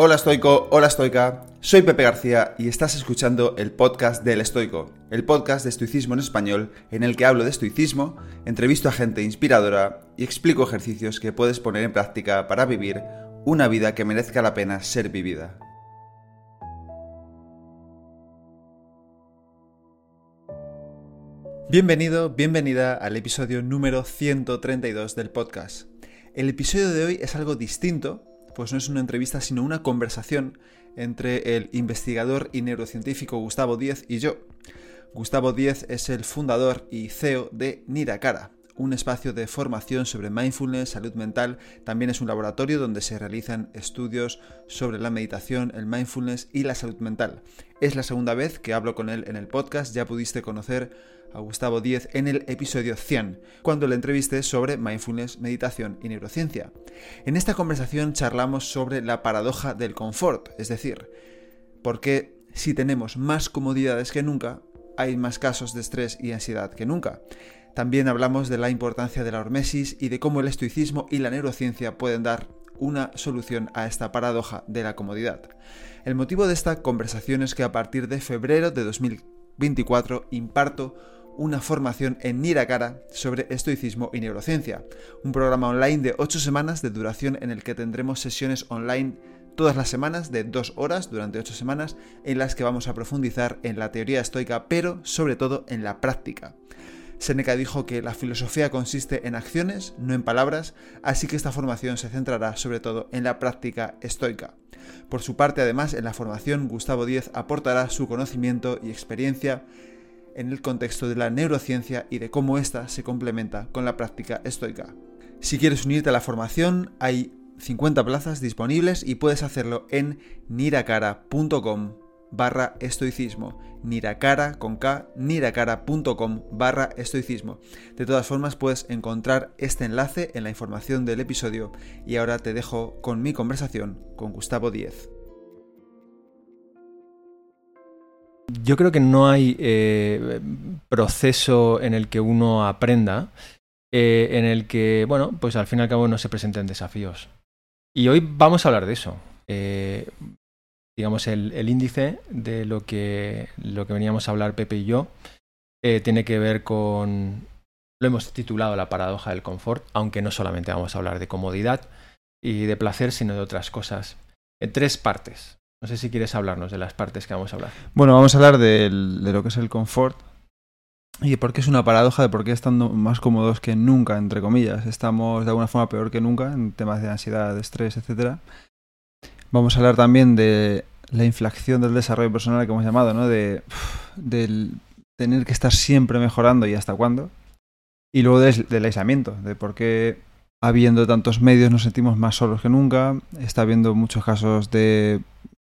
Hola estoico, hola estoica, soy Pepe García y estás escuchando el podcast del estoico, el podcast de estoicismo en español en el que hablo de estoicismo, entrevisto a gente inspiradora y explico ejercicios que puedes poner en práctica para vivir una vida que merezca la pena ser vivida. Bienvenido, bienvenida al episodio número 132 del podcast. El episodio de hoy es algo distinto pues no es una entrevista, sino una conversación entre el investigador y neurocientífico Gustavo Díez y yo. Gustavo Díez es el fundador y CEO de Niracara, un espacio de formación sobre mindfulness, salud mental, también es un laboratorio donde se realizan estudios sobre la meditación, el mindfulness y la salud mental. Es la segunda vez que hablo con él en el podcast, ya pudiste conocer a Gustavo Díez en el episodio 100, cuando le entrevisté sobre mindfulness, meditación y neurociencia. En esta conversación charlamos sobre la paradoja del confort, es decir, por qué si tenemos más comodidades que nunca, hay más casos de estrés y ansiedad que nunca. También hablamos de la importancia de la hormesis y de cómo el estoicismo y la neurociencia pueden dar una solución a esta paradoja de la comodidad. El motivo de esta conversación es que a partir de febrero de 2024 imparto una formación en Nirakara sobre estoicismo y neurociencia, un programa online de 8 semanas de duración en el que tendremos sesiones online todas las semanas de 2 horas durante 8 semanas en las que vamos a profundizar en la teoría estoica, pero sobre todo en la práctica. Seneca dijo que la filosofía consiste en acciones, no en palabras, así que esta formación se centrará sobre todo en la práctica estoica. Por su parte, además, en la formación, Gustavo Díez aportará su conocimiento y experiencia en el contexto de la neurociencia y de cómo ésta se complementa con la práctica estoica. Si quieres unirte a la formación, hay 50 plazas disponibles y puedes hacerlo en niracara.com barra estoicismo. Niracara con K, niracara.com barra estoicismo. De todas formas puedes encontrar este enlace en la información del episodio y ahora te dejo con mi conversación con Gustavo Díez. Yo creo que no hay eh, proceso en el que uno aprenda, eh, en el que, bueno, pues al fin y al cabo no se presenten desafíos. Y hoy vamos a hablar de eso. Eh, digamos, el, índice de lo que, lo que veníamos a hablar Pepe y yo tiene que ver con, lo hemos titulado la paradoja del confort, aunque no solamente vamos a hablar de comodidad y de placer, sino de otras cosas. En tres partes. No sé si quieres hablarnos de las partes que vamos a hablar. Bueno, vamos a hablar de, lo que es el confort y de por qué es una paradoja de por qué estando más cómodos que nunca, entre comillas, estamos de alguna forma peor que nunca en temas de ansiedad, de estrés, etcétera. Vamos a hablar también de la inflación del desarrollo personal que hemos llamado, ¿no? De del tener que estar siempre mejorando y hasta cuándo. Y luego del aislamiento, de por qué habiendo tantos medios nos sentimos más solos que nunca. Está habiendo muchos casos de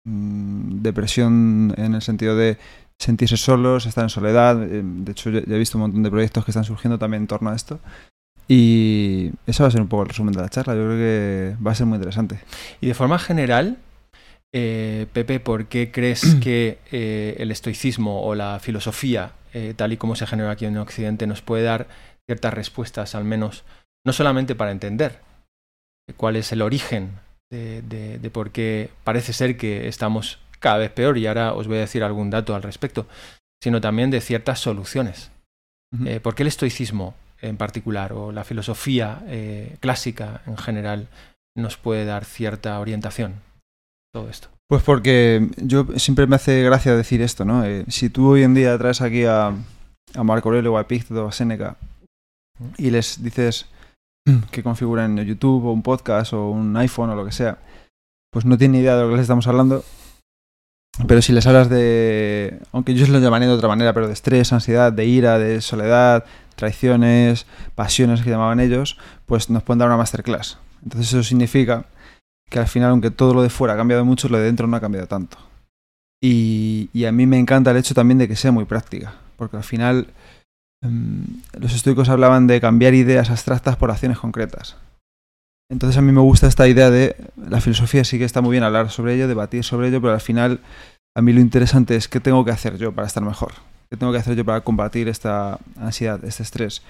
Mm, depresión en el sentido de sentirse solos, estar en soledad. Eh, de hecho, ya he visto un montón de proyectos que están surgiendo también en torno a esto. Y eso va a ser un poco el resumen de la charla. Yo creo que va a ser muy interesante. Y de forma general, eh, Pepe, ¿por qué crees que eh, el estoicismo o la filosofía, tal y como se genera aquí en Occidente, nos puede dar ciertas respuestas, al menos, no solamente para entender cuál es el origen de, por qué parece ser que estamos cada vez peor, y ahora os voy a decir algún dato al respecto, sino también de ciertas soluciones. Eh, ¿Por qué el estoicismo en particular o la filosofía eh, clásica en general nos puede dar cierta orientación? Todo esto. Pues porque yo siempre me hace gracia decir esto, ¿no? Eh, si tú hoy en día traes aquí a, a Marco Aurelio o a Epicteto o a Séneca y les dices, que configuren YouTube o un podcast o un iPhone o lo que sea, pues no tienen idea de lo que les estamos hablando. Pero si les hablas de, aunque ellos lo llamarían de otra manera, pero de estrés, ansiedad, de ira, de soledad, traiciones, pasiones que llamaban ellos, pues nos pueden dar una masterclass. Entonces eso significa que al final, aunque todo lo de fuera ha cambiado mucho, lo de dentro no ha cambiado tanto. Y, y a mí me encanta el hecho también de que sea muy práctica, porque al final los estoicos hablaban de cambiar ideas abstractas por acciones concretas. Entonces a mí me gusta esta idea de la filosofía sí que está muy bien hablar sobre ello, debatir sobre ello, pero al final a mí lo interesante es qué tengo que hacer yo para estar mejor, qué tengo que hacer yo para combatir esta ansiedad, este estrés.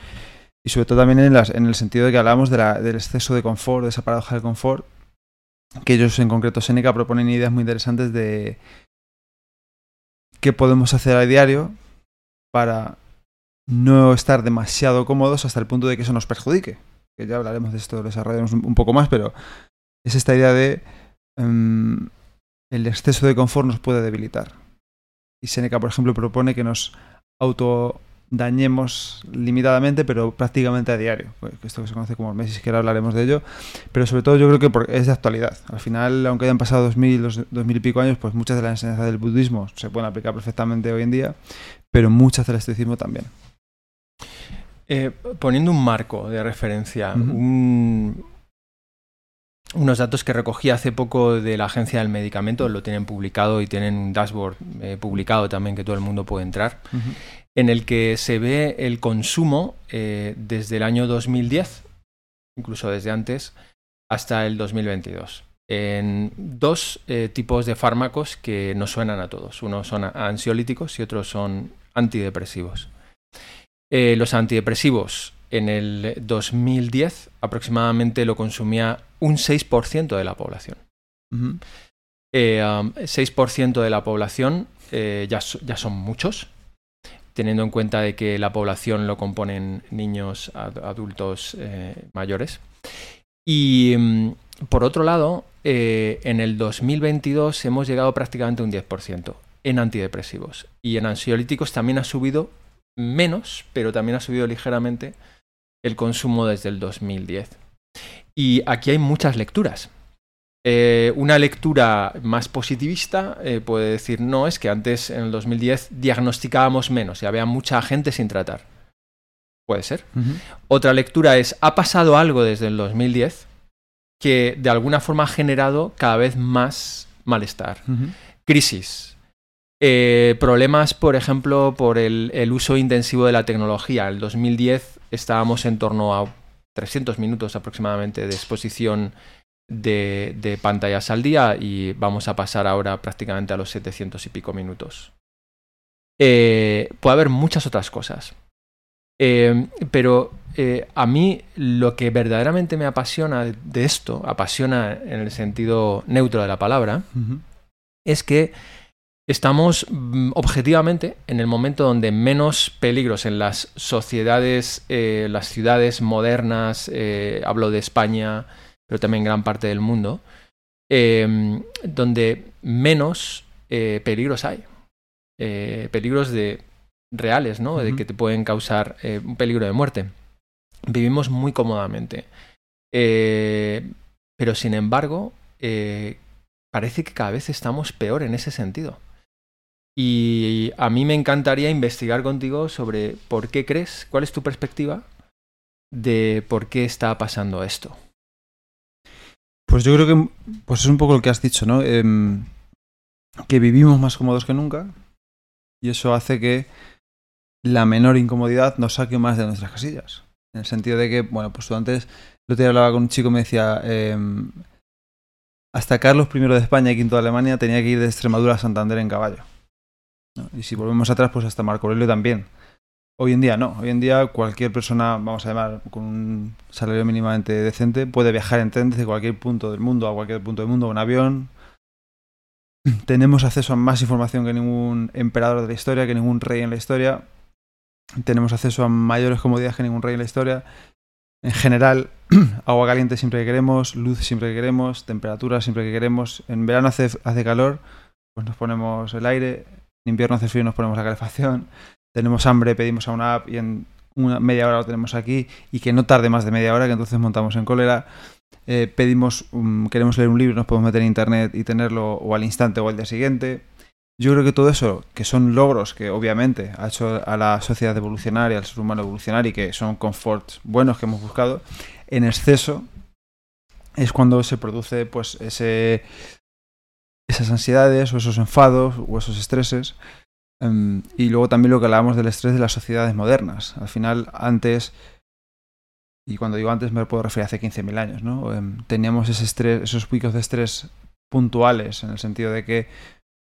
Y sobre todo también en, en el sentido de que hablamos del exceso de confort, de esa paradoja del confort, que ellos en concreto Seneca proponen ideas muy interesantes de qué podemos hacer a diario para no estar demasiado cómodos hasta el punto de que eso nos perjudique. Que ya hablaremos de esto, desarrollaremos un, poco más, pero es esta idea de em, el exceso de confort nos puede debilitar. Y Seneca, por ejemplo, propone que nos auto dañemos limitadamente, pero prácticamente a diario. Pues, esto que se conoce como meses, que ahora hablaremos de ello. Pero sobre todo yo creo que es de actualidad. Al final, aunque hayan pasado dos mil, dos mil y pico años, pues muchas de las enseñanzas del budismo se pueden aplicar perfectamente hoy en día, pero muchas del estoicismo también. Eh, poniendo un marco de referencia, unos datos que recogí hace poco de la Agencia del Medicamento, lo tienen publicado y tienen un dashboard eh, publicado también que todo el mundo puede entrar en el que se ve el consumo eh, desde el año 2010, incluso desde antes, hasta el 2022, en dos eh, tipos de fármacos que nos suenan a todos. Unos son ansiolíticos y otros son antidepresivos. Eh, los antidepresivos en el 2010 aproximadamente lo consumía un 6% de la población. 6% de la población ya, ya son muchos, teniendo en cuenta de que la población lo componen niños, adultos eh, mayores. Y mm, por otro lado, eh, en el 2022 hemos llegado prácticamente a un 10% en antidepresivos. Y en ansiolíticos también ha subido menos, pero también ha subido ligeramente el consumo desde el 2010. Y aquí hay muchas lecturas. Eh, una lectura más positivista eh, puede decir, no, es que antes, en el 2010, diagnosticábamos menos y había mucha gente sin tratar. Puede ser. Otra lectura es, ha pasado algo desde el 2010 que de alguna forma ha generado cada vez más malestar. Crisis. Eh, problemas, por ejemplo, por el, el, uso intensivo de la tecnología. En el 2010 estábamos en torno a 300 minutos aproximadamente de exposición de, pantallas al día y vamos a pasar ahora prácticamente a los 700 y pico minutos. Eh, puede haber muchas otras cosas. Eh, pero eh, a mí lo que verdaderamente me apasiona de esto, apasiona en el sentido neutro de la palabra, es que estamos mm, objetivamente en el momento donde menos peligros en las sociedades, las ciudades modernas, hablo de España, pero también gran parte del mundo, em, donde menos eh, peligros hay. Eh, peligros de reales, ¿no? De que te pueden causar eh, un peligro de muerte. Vivimos muy cómodamente. pero sin embargo, parece que cada vez estamos peor en ese sentido. Y a mí me encantaría investigar contigo sobre por qué crees, cuál es tu perspectiva de por qué está pasando esto. Pues yo creo que pues es un poco lo que has dicho, ¿no? Em, que vivimos más cómodos que nunca y eso hace que la menor incomodidad nos saque más de nuestras casillas. En el sentido de que, bueno, pues tú antes, yo te hablaba con un chico y me decía, em, hasta Carlos I de España y V de Alemania tenía que ir de Extremadura a Santander en caballo. Y si volvemos atrás, pues hasta Marco Aurelio también. Hoy en día no. Hoy en día cualquier persona, vamos a llamar, con un salario mínimamente decente, puede viajar en tren desde cualquier punto del mundo a cualquier punto del mundo en avión. Tenemos acceso a más información que ningún emperador de la historia, que ningún rey en la historia. Tenemos acceso a mayores comodidades que ningún rey en la historia. En general, agua caliente siempre que queremos, luz siempre que queremos, temperatura siempre que queremos. En verano hace, hace calor, pues nos ponemos el aire. En invierno hace frío, nos ponemos la calefacción tenemos hambre, pedimos a una app y en una media hora lo tenemos aquí y que no tarde más de media hora, que entonces montamos en cólera. Eh, pedimos, queremos leer un libro, nos podemos meter en internet y tenerlo o al instante o al día siguiente. Yo creo que todo eso, que son logros que obviamente ha hecho a la sociedad evolucionar y al ser humano evolucionar y que son conforts buenos que hemos buscado, en exceso es cuando se produce pues ese esas ansiedades o esos enfados o esos estreses Em, y luego también lo que hablábamos del estrés de las sociedades modernas. Al final, antes, y cuando digo antes me puedo referir a hace 15.000 años, ¿no? Em, teníamos esos picos de estrés puntuales, en el sentido de que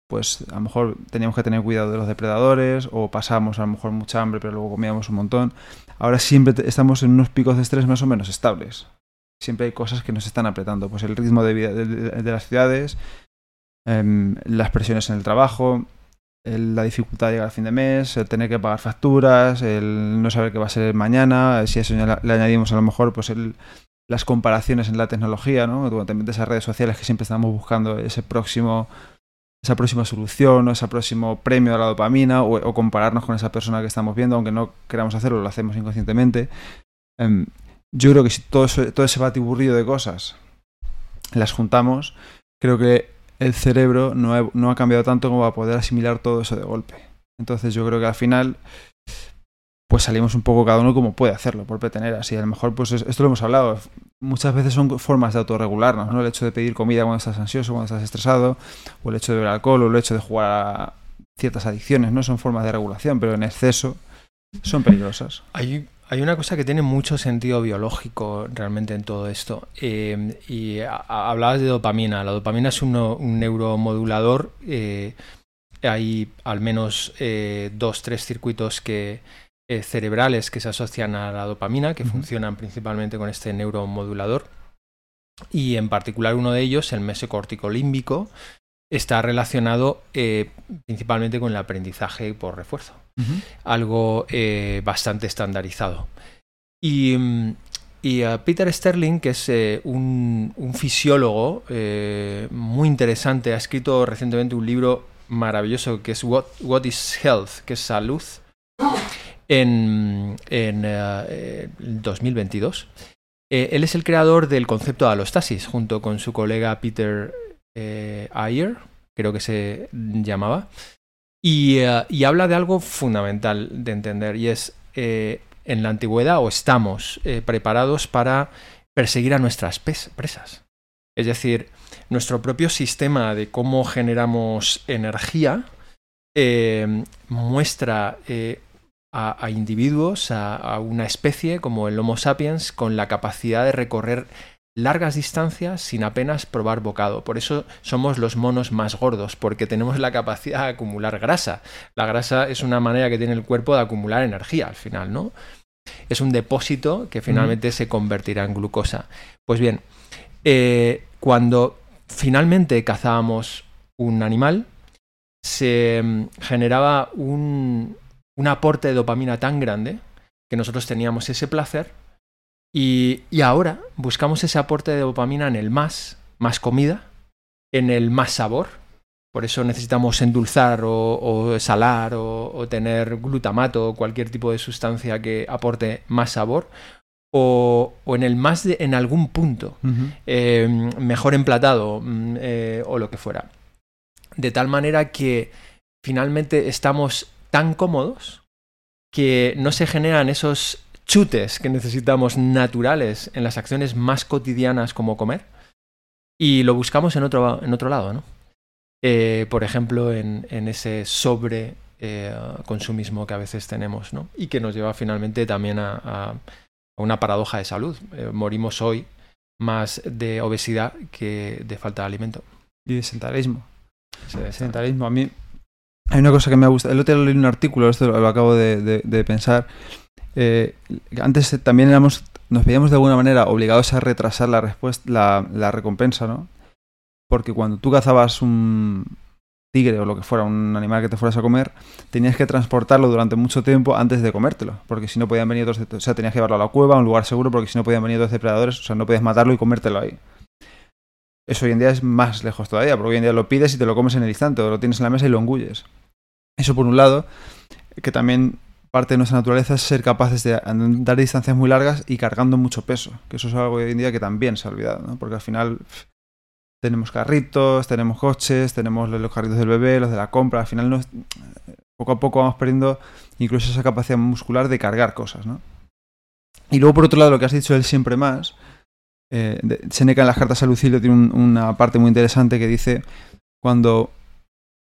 pues a lo mejor teníamos que tener cuidado de los depredadores o pasábamos a lo mejor mucha hambre pero luego comíamos un montón. Ahora siempre estamos en unos picos de estrés más o menos estables. siempre hay cosas que nos están apretando. Pues el ritmo de vida de, las ciudades, em, las presiones en el trabajo, la dificultad de llegar al fin de mes, el tener que pagar facturas, el no saber qué va a ser mañana, si a eso le añadimos a lo mejor pues el, las comparaciones en la tecnología, ¿no? Esas redes sociales que siempre estamos buscando ese próximo esa próxima solución o ese próximo premio de la dopamina o, compararnos con esa persona que estamos viendo, aunque no queramos hacerlo, lo hacemos inconscientemente. Em, yo creo que si todo, todo ese batiburrillo de cosas las juntamos, creo que el cerebro no no ha cambiado tanto como para poder asimilar todo eso de golpe. Entonces yo creo que al final pues salimos un poco cada uno como puede hacerlo, por pretender así. A lo mejor, pues esto lo hemos hablado, muchas veces son formas de autorregularnos, ¿no? El hecho de pedir comida cuando estás ansioso, cuando estás estresado, o el hecho de beber alcohol, o el hecho de jugar a ciertas adicciones, ¿no? Son formas de regulación, pero en exceso son peligrosas. Hay, hay una cosa que tiene mucho sentido biológico realmente en todo esto. Eh, y hablabas de dopamina. La dopamina es un, neuromodulador. Eh, hay al menos eh, dos, tres circuitos que eh, cerebrales que se asocian a la dopamina, que funcionan principalmente con este neuromodulador. Y en particular uno de ellos, el mesocórtico límbico, está relacionado principalmente con el aprendizaje por refuerzo. Algo eh, bastante estandarizado. Y, mm, Peter Sterling, que es un, fisiólogo muy interesante, ha escrito recientemente un libro maravilloso que es What, is Health, que es salud en, en 2022. Eh, eh, él es el creador del concepto de alostasis, junto con su colega Peter eh, Ayer, creo que se llamaba, y, habla de algo fundamental de entender, y es en la antigüedad o estamos preparados para perseguir a nuestras presas. Es decir, nuestro propio sistema de cómo generamos energía muestra a, individuos, a, una especie como el Homo sapiens, con la capacidad de recorrer largas distancias sin apenas probar bocado. Por eso somos los monos más gordos, porque tenemos la capacidad de acumular grasa. La grasa es una manera que tiene el cuerpo de acumular energía al final, ¿no? Es un depósito que finalmente se convertirá en glucosa. Pues bien, eh, cuando finalmente cazábamos un animal, se mm, generaba un, un aporte de dopamina tan grande que nosotros teníamos ese placer y, ahora buscamos ese aporte de dopamina en el más, más comida, en el más sabor. Por eso necesitamos endulzar o, salar o, tener glutamato o cualquier tipo de sustancia que aporte más sabor. O, en el más de, en algún punto eh, mejor emplatado mm, eh, o lo que fuera. De tal manera que finalmente estamos tan cómodos que no se generan esos chutes que necesitamos naturales en las acciones más cotidianas como comer y lo buscamos en otro, en otro lado, ¿no? Eh, por ejemplo, en, ese sobre eh, consumismo que a veces tenemos, ¿no? Y que nos lleva finalmente también a, una paradoja de salud. Eh, morimos hoy más de obesidad que de falta de alimento. Y de sedentarismo. A mí hay una cosa que me ha gustado. El otro día leí un artículo, esto lo, acabo de, pensar. Eh, antes también éramos, nos veíamos de alguna manera obligados a retrasar la respuesta, la, recompensa, ¿no? Porque cuando tú cazabas un tigre o lo que fuera, un animal que te fueras a comer, tenías que transportarlo durante mucho tiempo antes de comértelo, porque si no podían venir otros, o sea, tenías que llevarlo a la cueva, a un lugar seguro, porque si no podían venir otros depredadores, o sea, no podías matarlo y comértelo ahí. Eso hoy en día es más lejos todavía, porque hoy en día lo pides y te lo comes en el instante, o lo tienes en la mesa y lo engulles. Eso por un lado, que también parte de nuestra naturaleza es ser capaces de andar distancias muy largas y cargando mucho peso, que eso es algo hoy en día que también se ha olvidado, ¿no? porque al final tenemos carritos, tenemos coches, tenemos los carritos del bebé, los de la compra, al final poco a poco vamos perdiendo incluso esa capacidad muscular de cargar cosas. ¿no? Y luego por otro lado lo que has dicho él siempre más, eh, Seneca en las cartas a Lucilio tiene una parte muy interesante que dice cuando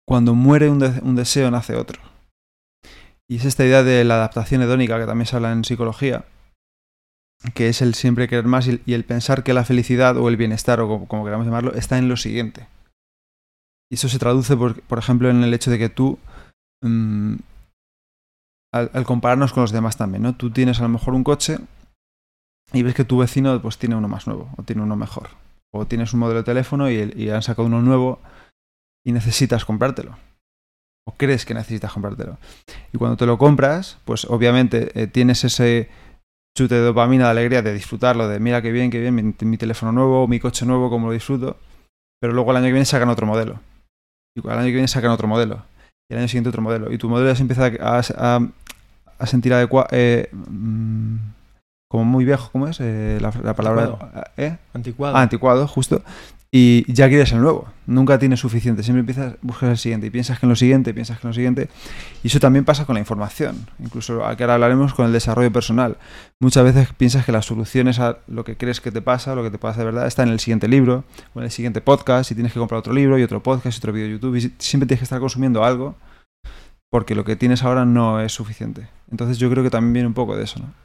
cuando muere un, deseo nace otro. Y es esta idea de la adaptación hedónica que también se habla en psicología, que es el siempre querer más y, el pensar que la felicidad o el bienestar, o como, queramos llamarlo, está en lo siguiente. Y eso se traduce, por, por ejemplo, en el hecho de que tú, mm, al, compararnos con los demás también, ¿no? Tú tienes a lo mejor un coche y ves que tu vecino pues tiene uno más nuevo o tiene uno mejor. O tienes un modelo de teléfono y, y han sacado uno nuevo y necesitas comprártelo. O crees que necesitas comprártelo. Y cuando te lo compras, pues obviamente eh, tienes ese chute de dopamina, de alegría, de disfrutarlo, de mira qué bien, qué bien, mi, teléfono nuevo, mi coche nuevo, cómo lo disfruto. Pero luego el año que viene sacan otro modelo. Y el año que viene sacan otro modelo. Y el año siguiente otro modelo. Y tu modelo ya se empieza a, sentir adecuado. Eh, mmm, como muy viejo, ¿cómo es? Eh, la, la, palabra. Anticuado. ¿eh? Anticuado. Ah, anticuado, justo. Y ya quieres el nuevo. Nunca tienes suficiente. Siempre empiezas a buscar el siguiente. Y piensas que en lo siguiente, piensas que en lo siguiente. Y eso también pasa con la información. Incluso que ahora hablaremos con el desarrollo personal. Muchas veces piensas que las soluciones a lo que crees que te pasa, lo que te pasa de verdad, está en el siguiente libro o en el siguiente podcast. Y tienes que comprar otro libro y otro podcast y otro vídeo de YouTube. Y siempre tienes que estar consumiendo algo porque lo que tienes ahora no es suficiente. Entonces yo creo que también viene un poco de eso, ¿no?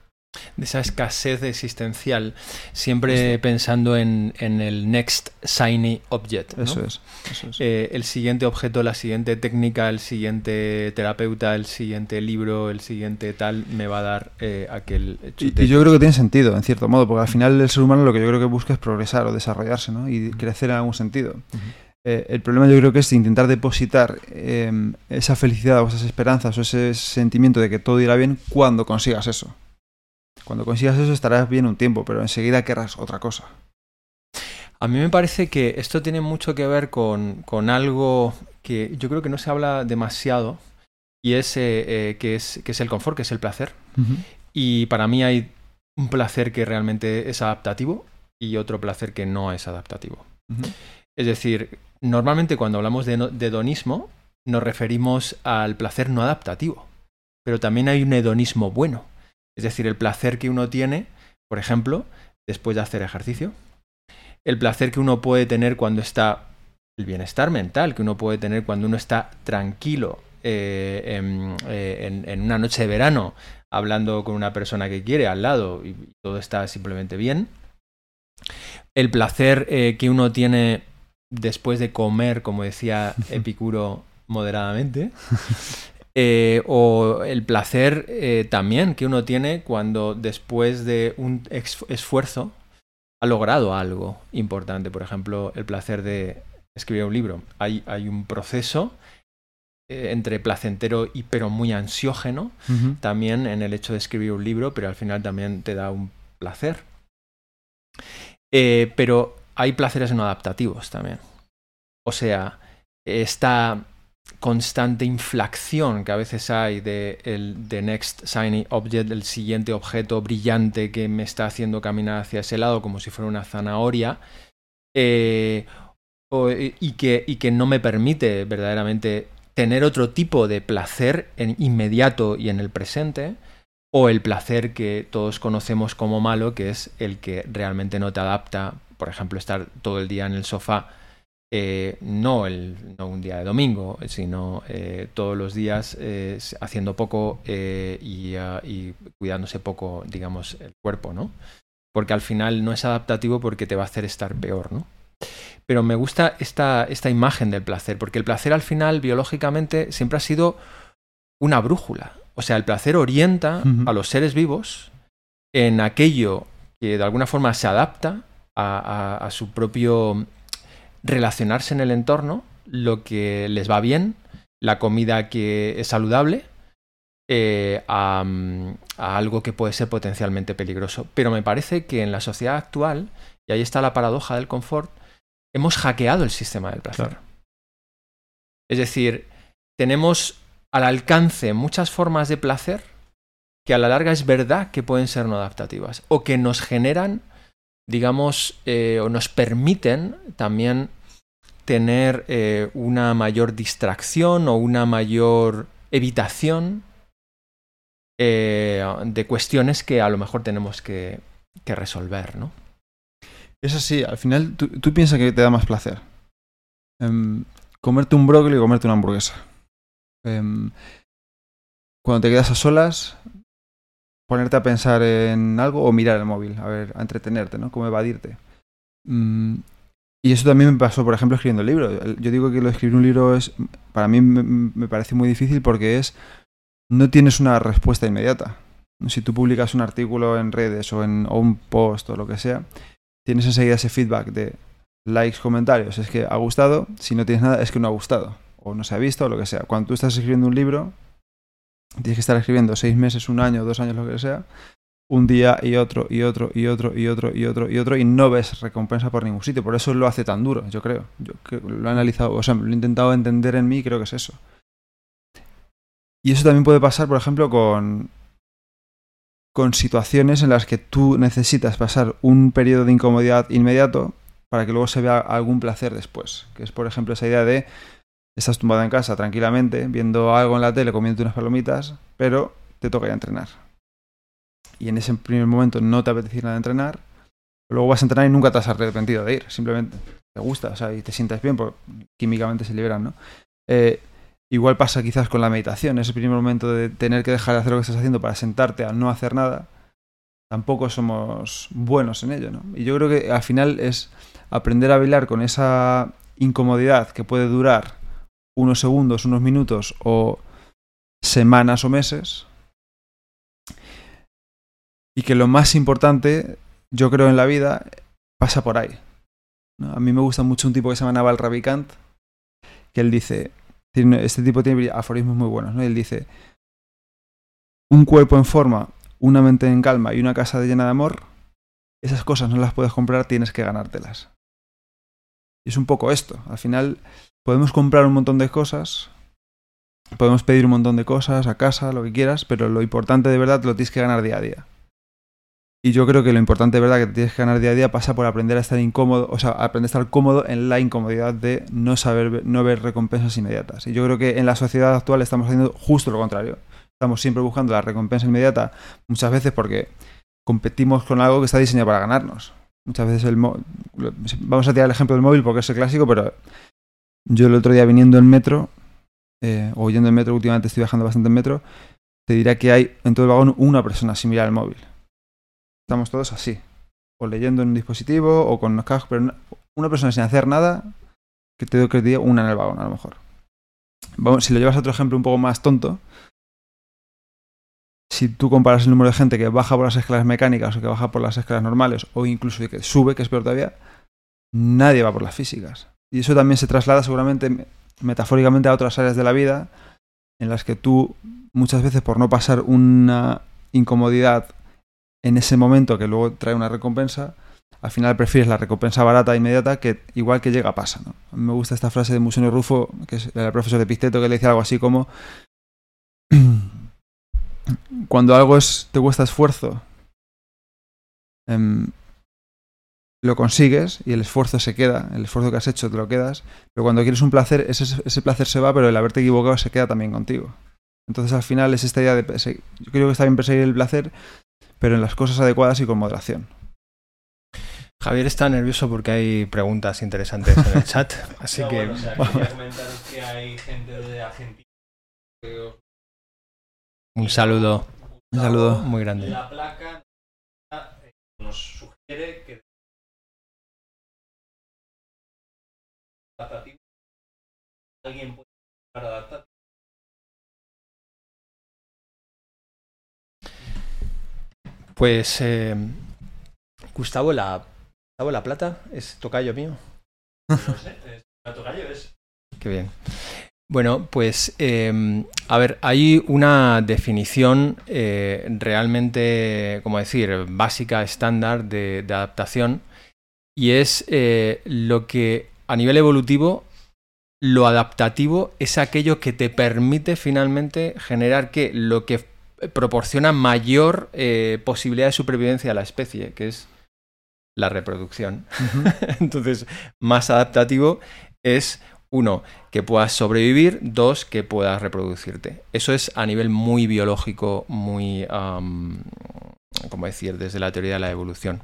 De esa escasez existencial, siempre pensando en, en, el next shiny object. ¿no? Eso es. Eso es. Eh, el siguiente objeto, la siguiente técnica, el siguiente terapeuta, el siguiente libro, el siguiente tal, me va a dar eh, aquel chute. Y, y, yo creo que tiene sentido, en cierto modo, porque al final el ser humano lo que yo creo que busca es progresar o desarrollarse ¿no? y crecer en algún sentido. Uh -huh. Eh, el problema yo creo que es intentar depositar eh, esa felicidad o esas esperanzas o ese sentimiento de que todo irá bien cuando consigas eso. Cuando consigas eso estarás bien un tiempo, pero enseguida querrás otra cosa. A mí me parece que esto tiene mucho que ver con, con algo que yo creo que no se habla demasiado y es, eh, eh, que, es que es el confort, que es el placer. Uh -huh. Y para mí hay un placer que realmente es adaptativo y otro placer que no es adaptativo. Uh -huh. Es decir, normalmente cuando hablamos de hedonismo nos referimos al placer no adaptativo, pero también hay un hedonismo bueno. Es decir, el placer que uno tiene, por ejemplo, después de hacer ejercicio. El placer que uno puede tener cuando está. El bienestar mental que uno puede tener cuando uno está tranquilo eh, en, eh, en, en, una noche de verano, hablando con una persona que quiere al lado y todo está simplemente bien. El placer eh, que uno tiene después de comer, como decía Epicuro, moderadamente. Eh, o el placer eh, también que uno tiene cuando después de un esfuerzo ha logrado algo importante. Por ejemplo, el placer de escribir un libro. Hay, hay un proceso eh, entre placentero y pero muy ansiógeno uh -huh. también en el hecho de escribir un libro, pero al final también te da un placer. Pero hay placeres no adaptativos también. O sea, esta constante inflación que a veces hay de el the next shiny object, el siguiente objeto brillante que me está haciendo caminar hacia ese lado como si fuera una zanahoria, eh, o, y, que, y que no me permite verdaderamente tener otro tipo de placer en inmediato y en el presente, o el placer que todos conocemos como malo, que es el que realmente no te adapta, por ejemplo, estar todo el día en el sofá eh, no, el, no, un día de domingo, sino eh, todos los días eh, haciendo poco eh, y, uh, y, cuidándose poco, digamos, el cuerpo, ¿no? Porque al final no es adaptativo porque te va a hacer estar peor, ¿no? Pero me gusta esta, esta imagen del placer, porque el placer al final, biológicamente, siempre ha sido una brújula. O sea, el placer orienta uh -huh. a los seres vivos en aquello que de alguna forma se adapta a, a, a su propio relacionarse en el entorno, lo que les va bien, la comida que es saludable, eh, a, a, algo que puede ser potencialmente peligroso. Pero me parece que en la sociedad actual, y ahí está la paradoja del confort, hemos hackeado el sistema del placer. Claro. Es decir, tenemos al alcance muchas formas de placer que a la larga es verdad que pueden ser no adaptativas o que nos generan digamos, eh, o nos permiten también tener eh, una mayor distracción o una mayor evitación eh, de cuestiones que a lo mejor tenemos que, resolver, ¿no? Es así, al final tú, tú piensas que te da más placer. Um, comerte un brócoli o comerte una hamburguesa. Um, cuando te quedas a solas, ponerte a pensar en algo o mirar el móvil, a ver, a entretenerte, ¿no? Como evadirte. Mm, y eso también me pasó, por ejemplo, escribiendo el libro. Yo digo que lo de escribir un libro es, para mí me, parece muy difícil porque es, no tienes una respuesta inmediata. si tú publicas un artículo en redes o en un post o lo que sea, tienes enseguida ese feedback de likes, comentarios, es que ha gustado, si no tienes nada es que no ha gustado, o no se ha visto, o lo que sea. Cuando tú estás escribiendo un libro, tienes que estar escribiendo seis meses, un año, dos años, lo que sea, un día y otro y otro y otro y otro y otro y otro y no ves recompensa por ningún sitio. Por eso lo hace tan duro, yo creo. Yo lo he analizado, o sea, lo he intentado entender en mí y creo que es eso. Y eso también puede pasar, por ejemplo, con, con situaciones en las que tú necesitas pasar un periodo de incomodidad inmediato para que luego se vea algún placer después. Que es, por ejemplo, esa idea de estás tumbado en casa tranquilamente, viendo algo en la tele, comiendo unas palomitas, pero te toca ya entrenar. Y en ese primer momento no te apetece nada entrenar, luego vas a entrenar y nunca te has arrepentido de ir, simplemente te gusta, o sea, y te sientes bien, porque químicamente se liberan, ¿no? Eh, igual pasa quizás con la meditación, ese primer momento de tener que dejar de hacer lo que estás haciendo para sentarte a no hacer nada, tampoco somos buenos en ello, ¿no? Y yo creo que al final es aprender a bailar con esa incomodidad que puede durar unos segundos, unos minutos o semanas o meses. Y que lo más importante, yo creo, en la vida pasa por ahí. A mí me gusta mucho un tipo que se llama Naval Ravikant, que él dice, este tipo tiene aforismos muy buenos, ¿no? él dice, un cuerpo en forma, una mente en calma y una casa llena de amor, esas cosas no las puedes comprar, tienes que ganártelas. Y es un poco esto. Al final podemos comprar un montón de cosas, podemos pedir un montón de cosas a casa, lo que quieras, pero lo importante de verdad lo tienes que ganar día a día. Y yo creo que lo importante de verdad que tienes que ganar día a día pasa por aprender a estar incómodo, o sea, aprender a estar cómodo en la incomodidad de no saber, no ver recompensas inmediatas. Y yo creo que en la sociedad actual estamos haciendo justo lo contrario. Estamos siempre buscando la recompensa inmediata, muchas veces porque competimos con algo que está diseñado para ganarnos. Muchas veces el vamos a tirar el ejemplo del móvil porque es el clásico, pero yo el otro día viniendo en metro, eh, o yendo en metro, últimamente estoy viajando bastante en metro, te dirá que hay en todo el vagón una persona similar al móvil. Estamos todos así, o leyendo en un dispositivo, o con los cascos, pero una persona sin hacer nada, que te doy que una en el vagón, a lo mejor. Vamos, si lo llevas a otro ejemplo un poco más tonto, si tú comparas el número de gente que baja por las escaleras mecánicas o que baja por las escaleras normales o incluso que sube, que es peor todavía, nadie va por las físicas. Y eso también se traslada seguramente metafóricamente a otras áreas de la vida en las que tú muchas veces por no pasar una incomodidad en ese momento que luego trae una recompensa, al final prefieres la recompensa barata e inmediata que igual que llega pasa. ¿no? me gusta esta frase de Musonio Rufo, que es el profesor de Pisteto, que le dice algo así como cuando algo es, te cuesta esfuerzo, em, lo consigues y el esfuerzo se queda, el esfuerzo que has hecho te lo quedas, pero cuando quieres un placer, ese, ese placer se va, pero el haberte equivocado se queda también contigo. Entonces al final es esta idea de... Yo creo que está bien perseguir el placer, pero en las cosas adecuadas y con moderación. Javier está nervioso porque hay preguntas interesantes en el chat, así que... que hay gente de Argentina un saludo. Un saludo muy grande. La placa alguien puede adaptar. Pues eh, Gustavo la Gustavo la Plata es tocayo mío. No sé, es, tocayo es. Qué bien. Bueno, pues em, a ver, hay una definición eh, realmente, como decir, básica, estándar de, adaptación y es eh, lo que a nivel evolutivo, lo adaptativo es aquello que te permite finalmente generar que lo que proporciona mayor eh, posibilidad de supervivencia a la especie, que es la reproducción. Entonces, más adaptativo es uno, que puedas sobrevivir, dos, que puedas reproducirte. Eso es a nivel muy biológico, muy, como decir, desde la teoría de la evolución.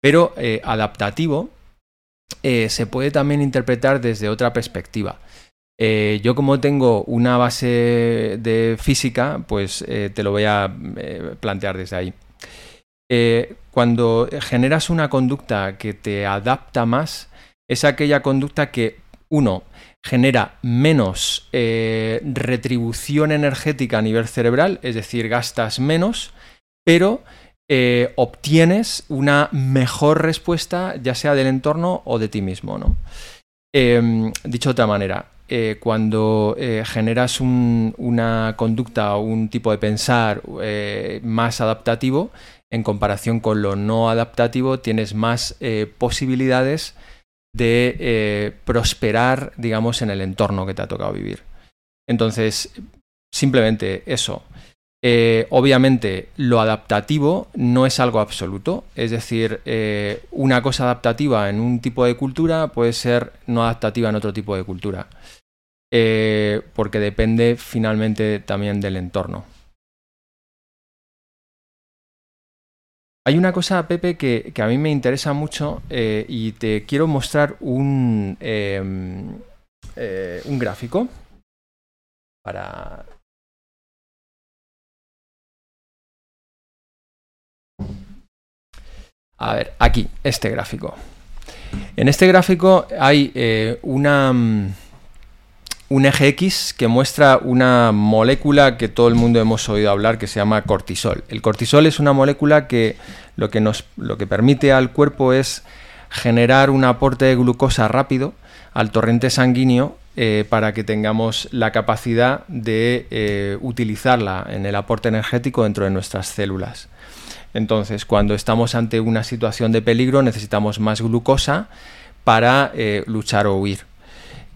Pero eh, adaptativo eh, se puede también interpretar desde otra perspectiva. Eh, yo como tengo una base de física, pues te lo voy a plantear desde ahí. cuando generas una conducta que te adapta más, es aquella conducta que uno, genera menos eh, retribución energética a nivel cerebral, es decir, gastas menos, pero eh, obtienes una mejor respuesta, ya sea del entorno o de ti mismo. ¿no? Em, dicho de otra manera, eh, cuando eh, generas una conducta o un tipo de pensar más adaptativo, en comparación con lo no adaptativo, tienes más posibilidades de prosperar, digamos, en el entorno que te ha tocado vivir. Entonces, simplemente eso. Eh, obviamente, lo adaptativo no es algo absoluto, es decir, eh, una cosa adaptativa en un tipo de cultura puede ser no adaptativa en otro tipo de cultura, eh, porque depende finalmente también del entorno. Hay una cosa, Pepe, que, a mí me interesa mucho y te quiero mostrar un, un gráfico para A ver, aquí, este gráfico. En este gráfico hay eh, mm, un eje X que muestra una molécula que todo el mundo hemos oído hablar que se llama cortisol. El cortisol es una molécula que lo que, nos, lo que permite al cuerpo es generar un aporte de glucosa rápido al torrente sanguíneo eh, para que tengamos la capacidad de eh, utilizarla en el aporte energético dentro de nuestras células. Entonces, cuando estamos ante una situación de peligro, necesitamos más glucosa para eh, luchar o huir.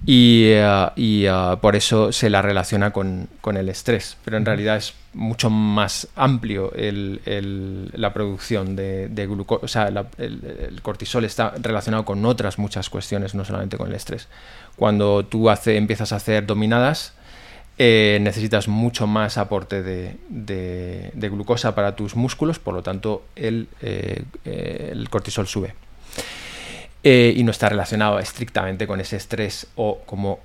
Y, eh, eh, por eso se la relaciona con, el estrés. Pero en realidad es mucho más amplio la producción de, glucosa. O sea, el, cortisol está relacionado con otras muchas cuestiones, no solamente con el estrés. Cuando tú empiezas a hacer dominadas, eh, necesitas mucho más aporte de, glucosa para tus músculos, por lo tanto el, eh, cortisol sube. Eh, y no está relacionado estrictamente con ese estrés o como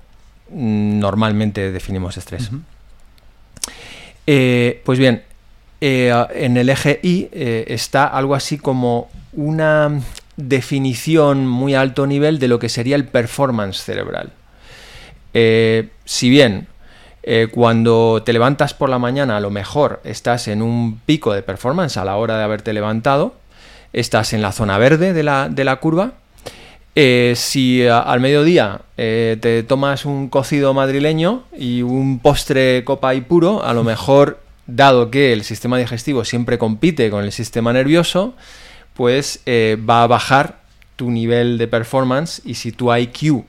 normalmente definimos estrés. pues bien, en el eje Y está algo así como una definición muy alto nivel de lo que sería el performance cerebral. si bien eh, cuando te levantas por la mañana, a lo mejor estás en un pico de performance a la hora de haberte levantado, estás en la zona verde de la, curva. Eh, si al mediodía eh, te tomas un cocido madrileño y un postre copa y puro, a lo mejor, dado que el sistema digestivo siempre compite con el sistema nervioso, pues va a bajar tu nivel de performance y si tu IQ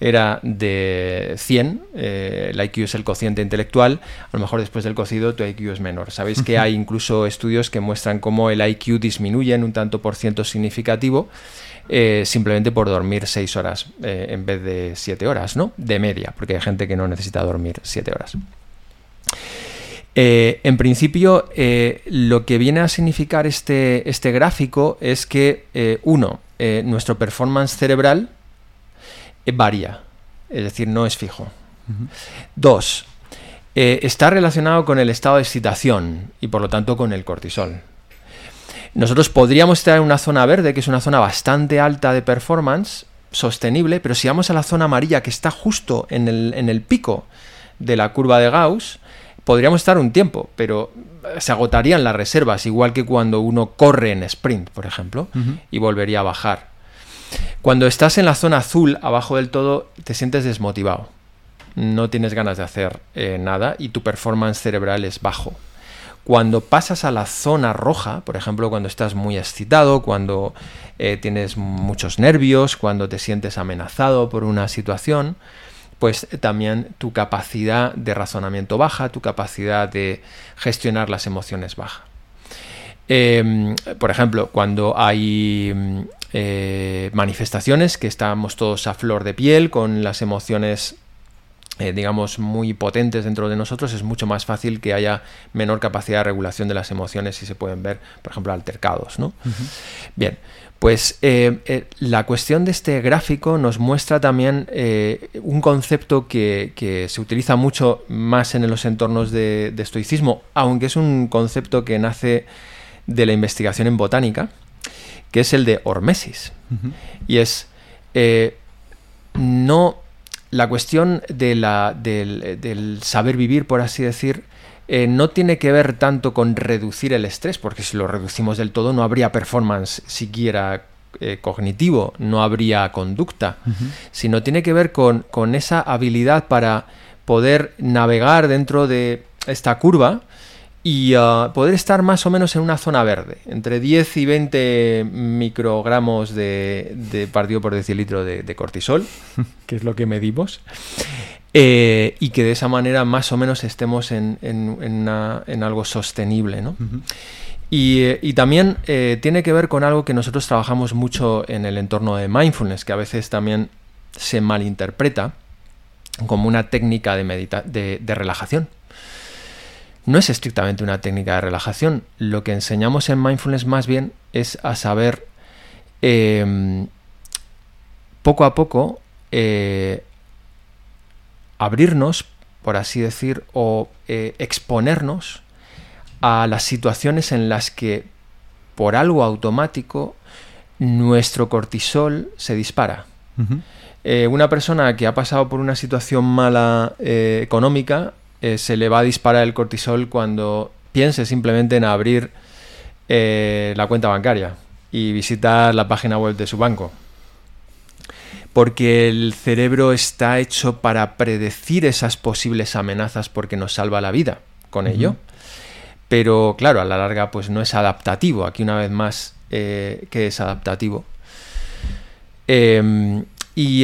era de 100, eh, el IQ es el cociente intelectual, a lo mejor después del cocido tu IQ es menor. Sabéis que hay incluso estudios que muestran cómo el IQ disminuye en un tanto por ciento significativo eh, simplemente por dormir 6 horas eh, en vez de 7 horas, ¿no? De media, porque hay gente que no necesita dormir 7 horas. en principio, lo que viene a significar este, este gráfico es que, uno, nuestro performance cerebral varía, es decir, no es fijo. Dos, eh, está relacionado con el estado de excitación y por lo tanto con el cortisol. Nosotros podríamos estar en una zona verde, que es una zona bastante alta de performance, sostenible, pero si vamos a la zona amarilla, que está justo en el, pico de la curva de Gauss, podríamos estar un tiempo, pero se agotarían las reservas, igual que cuando uno corre en sprint, por ejemplo, y volvería a bajar. Cuando estás en la zona azul, abajo del todo, te sientes desmotivado. No tienes ganas de hacer eh, nada y tu performance cerebral es bajo. Cuando pasas a la zona roja, por ejemplo, cuando estás muy excitado, cuando eh, tienes muchos nervios, cuando te sientes amenazado por una situación, pues también tu capacidad de razonamiento baja, tu capacidad de gestionar las emociones baja. Em, por ejemplo, cuando hay mm, eh, manifestaciones que estamos todos a flor de piel, con las emociones eh, digamos, muy potentes dentro de nosotros, es mucho más fácil que haya menor capacidad de regulación de las emociones si se pueden ver, por ejemplo, altercados. ¿no? Bien, pues eh, la cuestión de este gráfico nos muestra también un concepto que, se utiliza mucho más en los entornos de, de estoicismo, aunque es un concepto que nace de la investigación en botánica, que es el de hormesis. Y es eh, no la cuestión de la, del, saber vivir, por así decir, eh, no tiene que ver tanto con reducir el estrés, porque si lo reducimos del todo no habría performance siquiera eh, cognitivo, no habría conducta, sino tiene que ver con, con esa habilidad para poder navegar dentro de esta curva y uh, poder estar más o menos en una zona verde, entre 10 y 20 microgramos de, partido por decilitro de, de cortisol, que es lo que medimos, eh, y que de esa manera más o menos estemos en, algo sostenible. ¿no? Eh, y, también eh, tiene que ver con algo que nosotros trabajamos mucho en el entorno de mindfulness, que a veces también se malinterpreta como una técnica de, de relajación no es estrictamente una técnica de relajación. Lo que enseñamos en mindfulness más bien es a saber em, poco a poco eh, abrirnos, por así decir, o eh, exponernos a las situaciones en las que por algo automático nuestro cortisol se dispara. Eh, una persona que ha pasado por una situación mala económica eh, se le va a disparar el cortisol cuando piense simplemente en abrir eh, la cuenta bancaria y visitar la página web de su banco. Porque el cerebro está hecho para predecir esas posibles amenazas porque nos salva la vida con ello. Pero claro, a la larga pues no es adaptativo. Aquí una vez más, eh, ¿qué es adaptativo?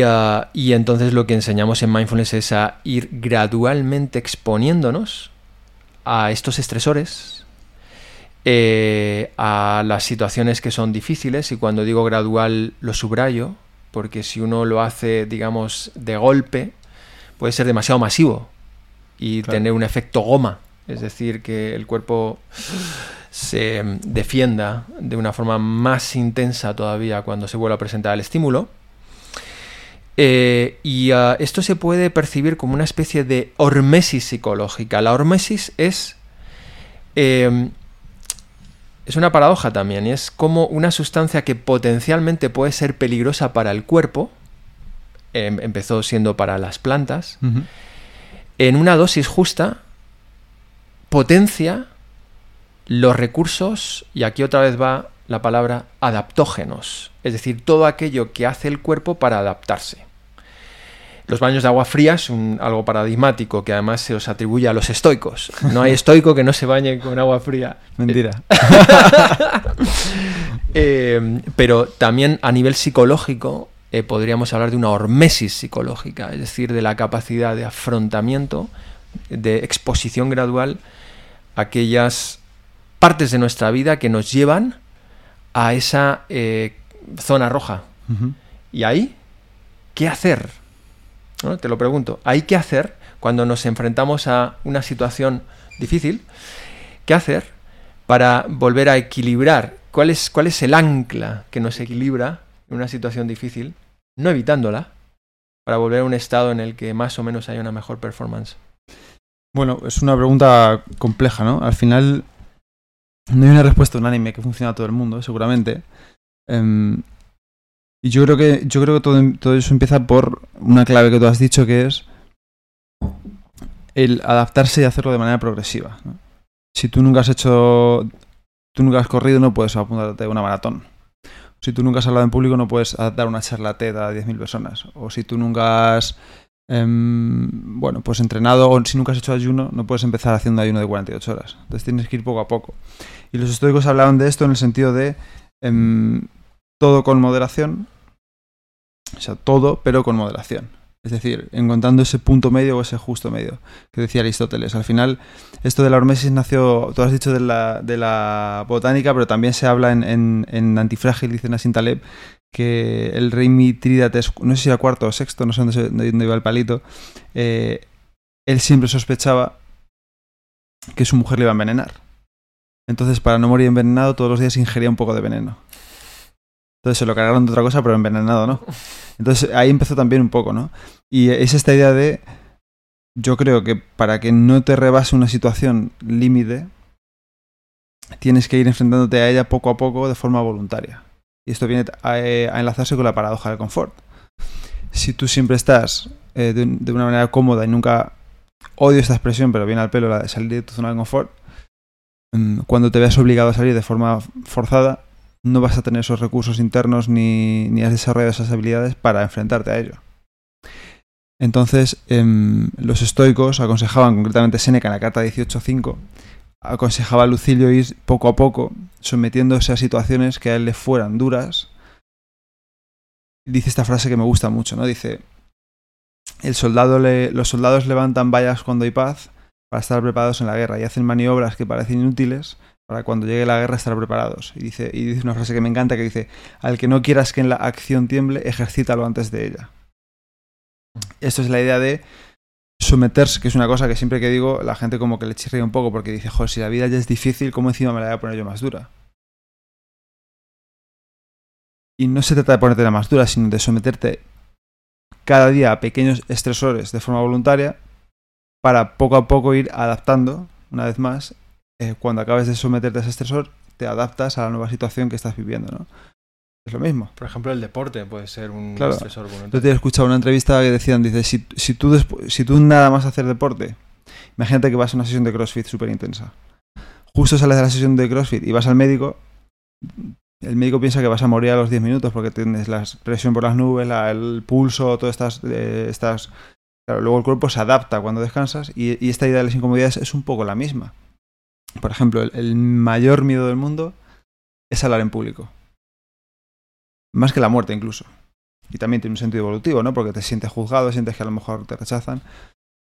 Ah, y, entonces lo que enseñamos en mindfulness es a ir gradualmente exponiéndonos a estos estresores, eh, a las situaciones que son difíciles, y cuando digo gradual lo subrayo, porque si uno lo hace, digamos, de golpe, puede ser demasiado masivo y tener un efecto goma, es decir, que el cuerpo se defienda de una forma más intensa todavía cuando se vuelve a presentar el estímulo. Eh, y ah, esto se puede percibir como una especie de hormesis psicológica. La hormesis es, em, es una paradoja también, y es como una sustancia que potencialmente puede ser peligrosa para el cuerpo, em, empezó siendo para las plantas, en una dosis justa potencia los recursos, y aquí otra vez va la palabra adaptógenos, es decir, todo aquello que hace el cuerpo para adaptarse. Los baños de agua fría son algo paradigmático que además se os atribuye a los estoicos. No hay estoico que no se bañe con agua fría. Mentira. Eh, pero también a nivel psicológico eh, podríamos hablar de una hormesis psicológica, es decir, de la capacidad de afrontamiento, de exposición gradual a aquellas partes de nuestra vida que nos llevan a esa eh, zona roja. Y ahí, ¿qué hacer? Te lo pregunto. ¿Hay qué hacer cuando nos enfrentamos a una situación difícil? ¿Qué hacer para volver a equilibrar? ¿Cuál es, cuál es el ancla que nos equilibra en una situación difícil? No evitándola, para volver a un estado en el que más o menos haya una mejor performance. Bueno, es una pregunta compleja, ¿no? Al final no hay una respuesta unánime que funcione a todo el mundo, seguramente. Em, y yo creo que, yo creo que todo, todo, eso empieza por una clave que tú has dicho que es el adaptarse y hacerlo de manera progresiva. Si tú nunca has hecho. Tú nunca has corrido, no puedes apuntarte a una maratón. Si tú nunca has hablado en público, no puedes dar una charla TED a 10.000 personas. O si tú nunca has. Em, bueno, pues entrenado o si nunca has hecho ayuno, no puedes empezar haciendo ayuno de 48 horas. Entonces tienes que ir poco a poco. Y los estoicos hablaban de esto en el sentido de em, todo con moderación, o sea, todo, pero con moderación. Es decir, encontrando ese punto medio o ese justo medio que decía Aristóteles. Al final, esto de la hormesis nació, tú has dicho de la, botánica, pero también se habla en, en, Antifrágil, dice Nassim Taleb, que el rey Mitrídates, no sé si era cuarto o sexto, no sé dónde, dónde iba el palito, eh, él siempre sospechaba que su mujer le iba a envenenar. Entonces, para no morir envenenado, todos los días ingería un poco de veneno. Entonces se lo cargaron de otra cosa, pero envenenado, ¿no? Entonces ahí empezó también un poco, ¿no? Y es esta idea de, yo creo que para que no te rebase una situación límite, tienes que ir enfrentándote a ella poco a poco de forma voluntaria. Y esto viene a, enlazarse con la paradoja del confort. Si tú siempre estás eh, de, una manera cómoda y nunca odio esta expresión, pero viene al pelo la de salir de tu zona de confort, mm, cuando te veas obligado a salir de forma forzada, no vas a tener esos recursos internos ni, ni has desarrollado esas habilidades para enfrentarte a ello. Entonces, em, los estoicos aconsejaban, concretamente Séneca en la carta 18.5, aconsejaba a Lucilio ir poco a poco sometiéndose a situaciones que a él le fueran duras. Dice esta frase que me gusta mucho, ¿no? Dice, el soldado los soldados levantan vallas cuando hay paz para estar preparados en la guerra y hacen maniobras que parecen inútiles para cuando llegue la guerra estar preparados. Y dice, y dice una frase que me encanta que dice, al que no quieras que en la acción tiemble, ejercítalo antes de ella. Esto es la idea de someterse, que es una cosa que siempre que digo, la gente como que le chirría un poco porque dice, joder, si la vida ya es difícil, ¿cómo encima me la voy a poner yo más dura? Y no se trata de ponerte la más dura, sino de someterte cada día a pequeños estresores de forma voluntaria para poco a poco ir adaptando, una vez más, eh, cuando acabes de someterte a ese estresor, te adaptas a la nueva situación que estás viviendo, ¿no? Es lo mismo. Por ejemplo, el deporte puede ser un Claro. estresor Yo voluntario. te he escuchado una entrevista que decían, dice, si, si, tú si tú nada más hacer deporte, imagínate que vas a una sesión de CrossFit súper intensa. Justo sales de la sesión de CrossFit y vas al médico, el médico piensa que vas a morir a los 10 minutos porque tienes la presión por las nubes, la- el pulso, todas estas... eh, estas claro, luego el cuerpo se adapta cuando descansas y, y esta idea de las incomodidades es un poco la misma. Por ejemplo, el, el mayor miedo del mundo es hablar en público. Más que la muerte incluso. Y también tiene un sentido evolutivo, ¿no? Porque te sientes juzgado, sientes que a lo mejor te rechazan.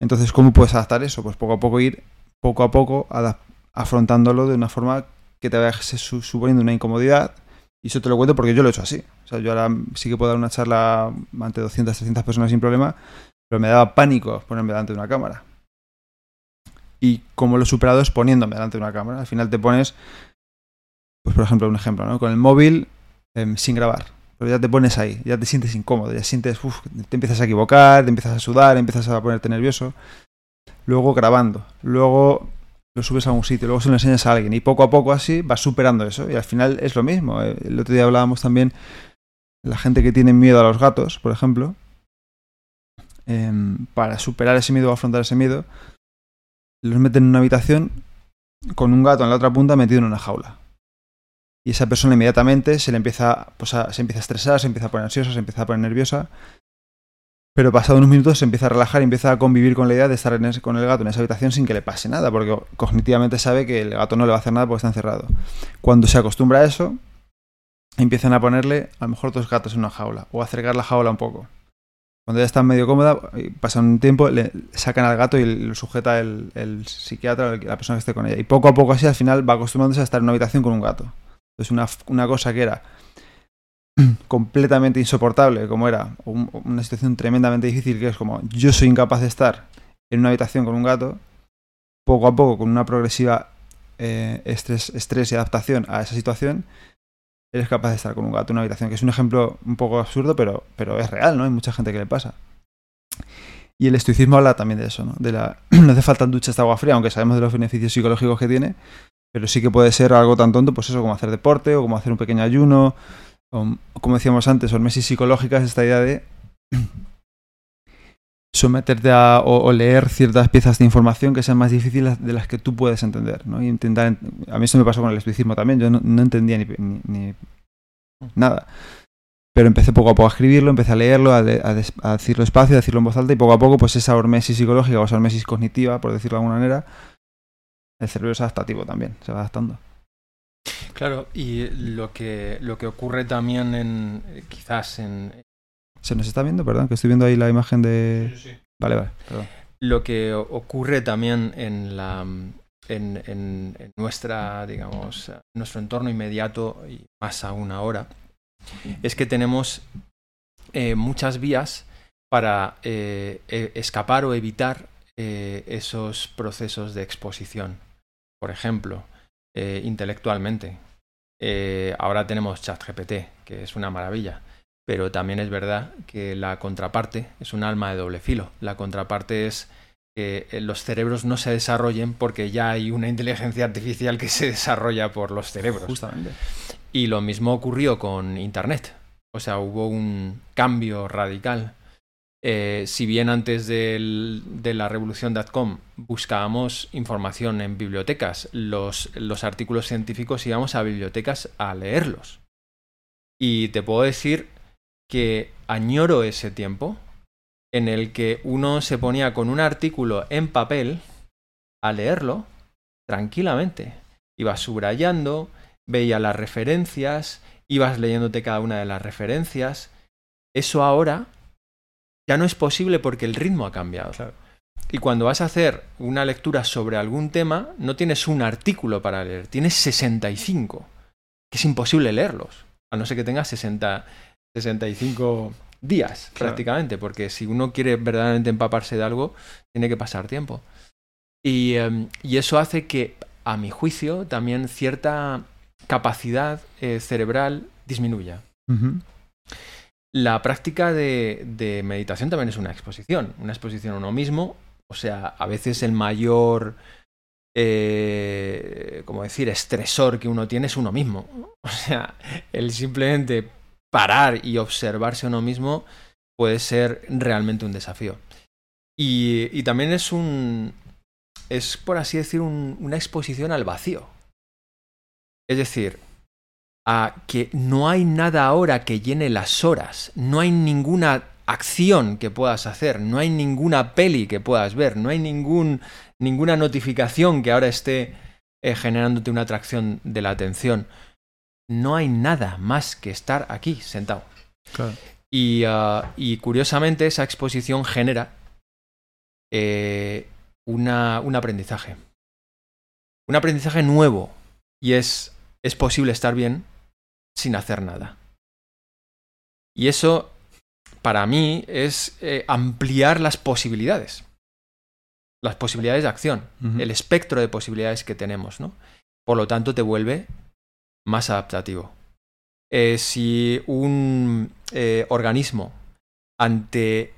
Entonces, ¿cómo puedes adaptar eso? Pues poco a poco ir, poco a poco, afrontándolo de una forma que te vaya su- suponiendo una incomodidad. Y eso te lo cuento porque yo lo he hecho así. O sea, yo ahora sí que puedo dar una charla ante 200, 300 personas sin problema, pero me daba pánico ponerme delante de una cámara. Y como lo he superado es poniéndome delante de una cámara. Al final te pones, pues por ejemplo, un ejemplo, ¿no? Con el móvil em, sin grabar. Pero ya te pones ahí, ya te sientes incómodo, ya sientes, uf, te empiezas a equivocar, te empiezas a sudar, empiezas a ponerte nervioso. Luego grabando, luego lo subes a un sitio, luego se lo enseñas a alguien y poco a poco así vas superando eso. Y al final es lo mismo. Eh, El otro día hablábamos también la gente que tiene miedo a los gatos, por ejemplo. em, para superar ese miedo o afrontar ese miedo, los meten en una habitación con un gato en la otra punta metido en una jaula. Y esa persona inmediatamente se le empieza, pues a- se empieza a estresar, se empieza a poner ansiosa, se empieza a poner nerviosa. Pero pasado unos minutos se empieza a relajar y empieza a convivir con la idea de estar con el gato en esa habitación sin que le pase nada, porque cognitivamente sabe que el gato no le va a hacer nada porque está encerrado. Cuando se acostumbra a eso, empiezan a ponerle a lo mejor dos gatos en una jaula o acercar la jaula un poco. Cuando ya está medio cómoda, pasa un tiempo, le sacan al gato y lo sujeta el, el psiquiatra la persona que esté con ella. Y poco a poco así al final va acostumbrándose a estar en una habitación con un gato. Entonces una, una cosa que era completamente insoportable, como era un- una situación tremendamente difícil, que es como yo soy incapaz de estar en una habitación con un gato, poco a poco, con una progresiva eh, estrés, estrés y adaptación a esa situación, eres capaz de estar con un gato en una habitación, que es un ejemplo un poco absurdo, pero, pero es real, ¿no? Hay mucha gente que le pasa. Y el estoicismo habla también de eso, ¿no? De la, no hace falta duchas de agua fría, aunque sabemos de los beneficios psicológicos que tiene, pero sí que puede ser algo tan tonto, pues eso, como hacer deporte, o como hacer un pequeño ayuno, o como decíamos antes, hormesis psicológicas, esta idea de someterte a o, leer ciertas piezas de información que sean más difíciles de las que tú puedes entender, ¿no? Intentar, ent- a mí esto me pasó con el estoicismo también, yo no, entendía ni, ni- nada. Pero empecé poco a poco a escribirlo, empecé a leerlo, a, de- a a decirlo despacio, a decirlo en voz alta y poco a poco pues esa hormesis psicológica o esa hormesis cognitiva, por decirlo de alguna manera, el cerebro es adaptativo también, se va adaptando. Claro, y lo que, lo que ocurre también en, eh, quizás en, ¿Se nos está viendo? Perdón, que estoy viendo ahí la imagen de... Sí, sí. Vale, vale, perdón. lo que ocurre también en la en, en- en nuestra digamos nuestro entorno inmediato y más aún ahora es que tenemos eh, muchas vías para eh, e- escapar o evitar eh, esos procesos de exposición por ejemplo eh, intelectualmente Eh, ahora tenemos ChatGPT que es una maravilla pero también es verdad que la contraparte es un alma de doble filo. La contraparte es que eh, los cerebros no se desarrollen porque ya hay una inteligencia artificial que se desarrolla por los cerebros. Justamente. Y lo mismo ocurrió con Internet. O sea, hubo un cambio radical eh, si bien antes de la revolución.com buscábamos información en bibliotecas, los, los artículos científicos íbamos a bibliotecas a leerlos. Y te puedo decir que añoro ese tiempo en el que uno se ponía con un artículo en papel a leerlo tranquilamente. Ibas subrayando, veía las referencias, ibas leyéndote cada una de las referencias. Eso ahora ya no es posible porque el ritmo ha cambiado. Claro. Y cuando vas a hacer una lectura sobre algún tema, no tienes un artículo para leer, tienes 65, que es imposible leerlos, a no ser que tengas 60, 65 días Claro. prácticamente, porque si uno quiere verdaderamente empaparse de algo, tiene que pasar tiempo. Y, em, y eso hace que, a mi juicio, también cierta capacidad eh, cerebral disminuya. Ujú. La práctica de, meditación también es una exposición, una exposición a uno mismo. O sea, a veces el mayor, eh, como decir, estresor que uno tiene es uno mismo. O sea, el simplemente parar y observarse a uno mismo puede ser realmente un desafío. Y, y también es un, es por así decir, un- una exposición al vacío. Es decir, a que no hay nada ahora que llene las horas, no hay ninguna acción que puedas hacer, no hay ninguna peli que puedas ver, no hay ningún, ninguna notificación que ahora esté eh, generándote una atracción de la atención. No hay nada más que estar aquí sentado. Claro. Y, ah, y curiosamente esa exposición genera eh, una, un aprendizaje. Un aprendizaje nuevo. Y es, es posible estar bien sin hacer nada. Y eso, para mí, es eh, ampliar las posibilidades. Las posibilidades de acción. El espectro de posibilidades que tenemos, ¿no? Por lo tanto, te vuelve más adaptativo. Eh, si un eh, organismo ante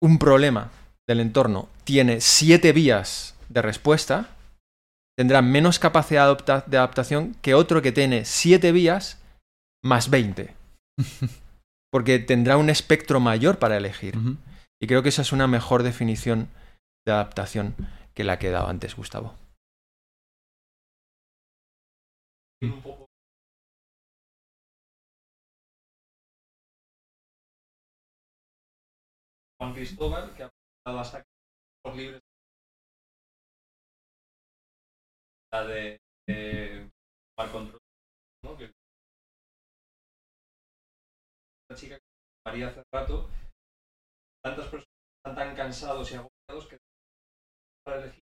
un problema del entorno tiene siete vías de respuesta, tendrá menos capacidad de adaptación que otro que tiene siete vías más 20. Porque tendrá un espectro mayor para elegir. Ujú. Y creo que esa es una mejor definición de adaptación que la que he dado antes, Gustavo. Juan Cristóbal, que ha pasado hasta por libres la de eh, tomar control, ¿no? Que la chica que María hace rato, tantas personas están tan cansados y agotados que para elegir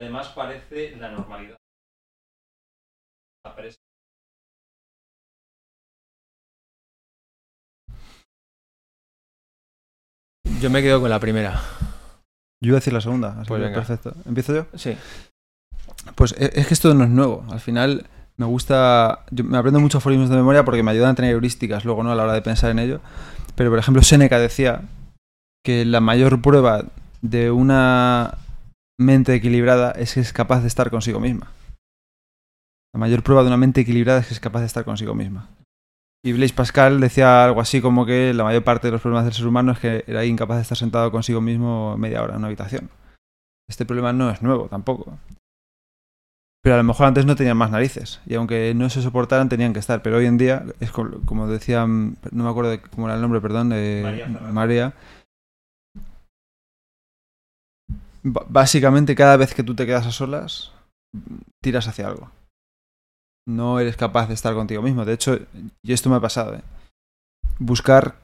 Además parece la normalidad. La presa. Yo me quedo con la primera. Yo iba a decir la segunda, así Pues que venga. perfecto. ¿Empiezo yo? Sí. Pues e- es que esto no es nuevo. Al final me gusta. Yo me aprendo muchos aforismos de memoria porque me ayudan a tener heurísticas luego, ¿no? A la hora de pensar en ello. Pero, por ejemplo, Séneca decía que la mayor prueba de una mente equilibrada es que es capaz de estar consigo misma. La mayor prueba de una mente equilibrada es que es capaz de estar consigo misma. Y Blaise Pascal decía algo así como que la mayor parte de los problemas del ser humano es que era incapaz de estar sentado consigo mismo media hora en una habitación. Este problema no es nuevo tampoco. Pero a lo mejor antes no tenían más narices. Y aunque no se soportaran, tenían que estar. Pero hoy en día, es como, como decía, mm, no me acuerdo de cómo era el nombre, perdón, de María Básicamente, cada vez que tú te quedas a solas, tiras hacia algo. No eres capaz de estar contigo mismo. De hecho, y esto me ha pasado, ¿eh? Buscar,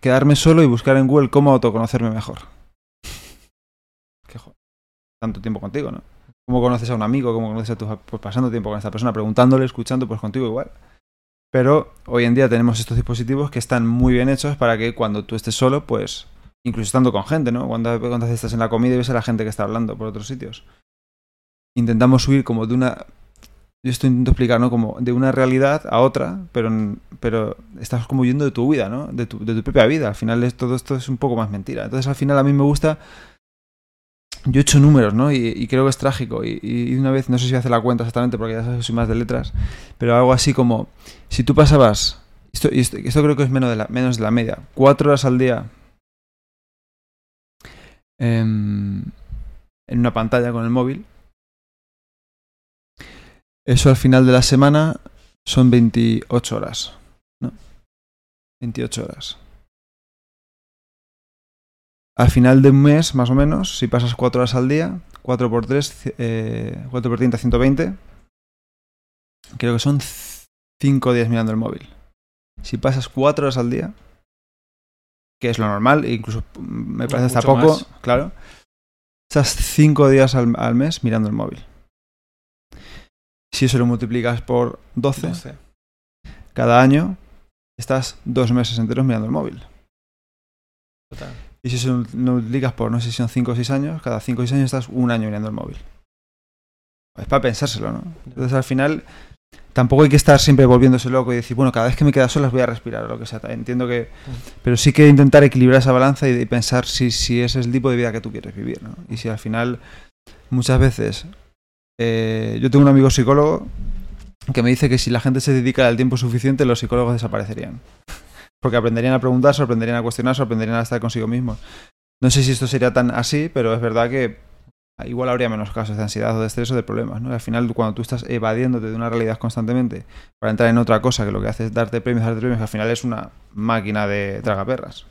quedarme solo y buscar en Google cómo autoconocerme mejor. Que jo- tanto tiempo contigo, ¿no? ¿Cómo conoces a un amigo? ¿Cómo conoces a tu... Pues pasando tiempo con esta persona, preguntándole, escuchando, pues contigo igual. Pero hoy en día tenemos estos dispositivos que están muy bien hechos para que cuando tú estés solo, pues, incluso estando con gente, ¿no? Cuando, cuando estás en la comida y ves a la gente que está hablando por otros sitios. Intentamos huir como de una... Yo esto intento explicar, ¿no? Como de una realidad a otra, pero, pero estás como huyendo de tu vida, ¿no? De tu, de tu propia vida. Al final es, todo esto es un poco más mentira. Entonces al final a mí me gusta yo he hecho números, ¿no? Y, creo que es trágico. Y, y una vez, no sé si hace la cuenta exactamente porque ya sabes que soy más de letras, pero algo así como, si tú pasabas, Esto, creo que es menos de, la, menos de la media. Cuatro horas al día em, en una pantalla con el móvil. Eso al final de la semana son 28 horas. ¿no? 28 horas. Al final de un mes, más o menos, si pasas 4 horas al día, 4 por 3, eh, 4 por 30, 120. Creo que son 5 días mirando el móvil. Si pasas 4 horas al día, que es lo normal, e incluso me parece hasta poco, más. claro, estás 5 días al, al mes mirando el móvil. Si eso lo multiplicas por 12, 12. cada año, estás 2 meses enteros mirando el móvil. Total. Y si eso lo multiplicas por, no sé si son 5 o 6 años, cada 5 o 6 años estás un año mirando el móvil. Es para pensárselo, ¿no? Entonces al final tampoco hay que estar siempre volviéndose loco y decir, bueno, cada vez que me queda solas voy a respirar o lo que sea. Entiendo que... Pero sí que intentar equilibrar esa balanza y, pensar si, si ese es el tipo de vida que tú quieres vivir, ¿no? Y si al final, muchas veces... eh, yo tengo un amigo psicólogo que me dice que si la gente se dedica el tiempo suficiente, los psicólogos desaparecerían. Porque aprenderían a preguntarse, aprenderían a cuestionarse, aprenderían a estar consigo mismos. No sé si esto sería tan así, pero es verdad que igual habría menos casos de ansiedad o de estrés o de problemas. ¿no? Al final, cuando tú estás evadiéndote de una realidad constantemente para entrar en otra cosa que lo que hace es darte premios, darte premios, que al final es una máquina de tragaperras.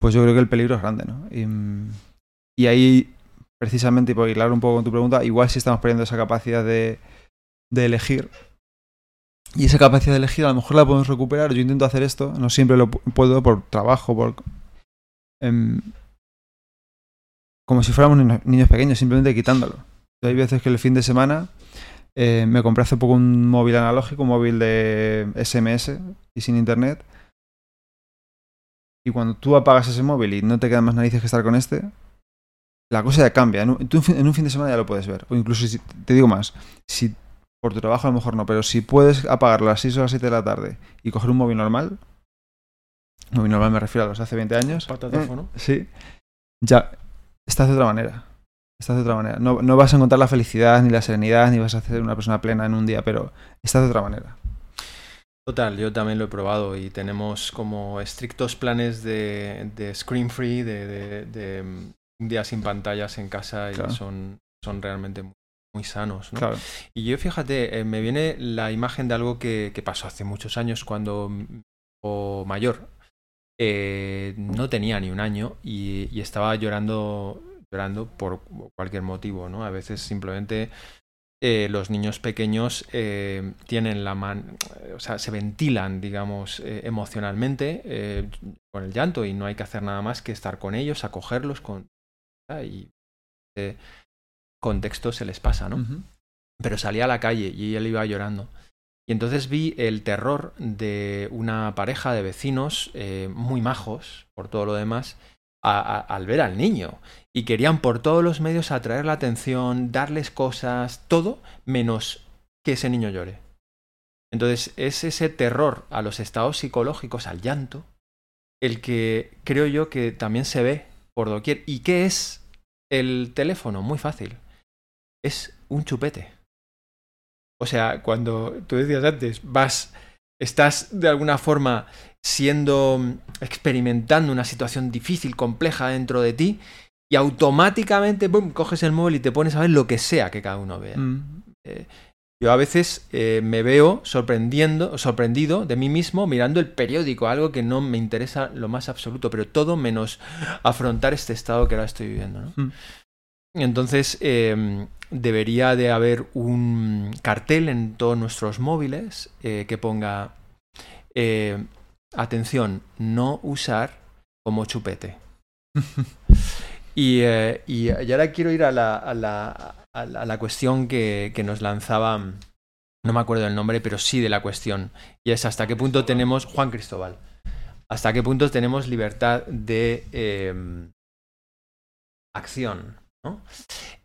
Pues yo creo que el peligro es grande, ¿no? Y, y ahí, precisamente, y por hilar un poco con tu pregunta, igual si estamos perdiendo esa capacidad de, de elegir. Y esa capacidad de elegir a lo mejor la podemos recuperar. Yo intento hacer esto, no siempre lo pu- puedo por trabajo, por... em, como si fuéramos niños, pequeños, simplemente quitándolo. Hay veces que el fin de semana eh, me compré hace poco un móvil analógico, un móvil de SMS y sin internet. Y cuando tú apagas ese móvil y no te quedan más narices que estar con este, la cosa ya cambia. En un, tú en fin- en un fin de semana ya lo puedes ver. O incluso, si, te digo más, si por tu trabajo a lo mejor no, pero si puedes apagarlo a las 6 o las 7 de la tarde y coger un móvil normal, móvil normal me refiero a los de hace 20 años, Patatófono. eh, sí, ya estás de otra manera. Estás de otra manera. No, no vas a encontrar la felicidad, ni la serenidad, ni vas a ser una persona plena en un día, pero estás de otra manera. Total, yo también lo he probado y tenemos como estrictos planes de, de screen free, de, de- de, mm, un día sin pantallas en casa y Claro. son, son realmente muy, muy sanos. ¿no? Claro. Y yo fíjate, eh, me viene la imagen de algo que, que pasó hace muchos años cuando hijo mayor eh, no tenía ni un año y, y estaba llorando, llorando por cualquier motivo, ¿no? A veces simplemente eh, los niños pequeños eh, tienen la man, o sea, se ventilan, digamos, emocionalmente con el llanto y no hay que hacer nada más que estar con ellos, acogerlos con y contexto se les pasa, ¿no? Pero salía a la calle y él iba llorando. Y entonces vi el terror de una pareja de vecinos eh, muy majos, por todo lo demás, a- a- al ver al niño. Y querían por todos los medios atraer la atención, darles cosas, todo menos que ese niño llore. Entonces es ese terror a los estados psicológicos, al llanto, el que creo yo que también se ve por doquier. ¿Y qué es el teléfono? Muy fácil. Es un chupete. O sea, cuando tú decías antes, vas, estás de alguna forma siendo, mm, experimentando una situación difícil, compleja dentro de ti, y automáticamente, boom, coges el móvil y te pones a ver lo que sea que cada uno vea. Mm. Eh, yo a veces eh, me veo sorprendiendo, sorprendido de mí mismo mirando el periódico, algo que no me interesa lo más absoluto, pero todo menos afrontar este estado que ahora estoy viviendo. ¿no? Mm. Entonces, eh, debería de haber un cartel en todos nuestros móviles eh, que ponga, eh, atención, no usar como chupete. Y, eh, y, y ahora quiero ir a la, a la, a la, a la cuestión que, que nos lanzaba, no me acuerdo del nombre, pero sí de la cuestión. Y es hasta qué punto tenemos, Juan Cristóbal, hasta qué punto tenemos libertad de acción.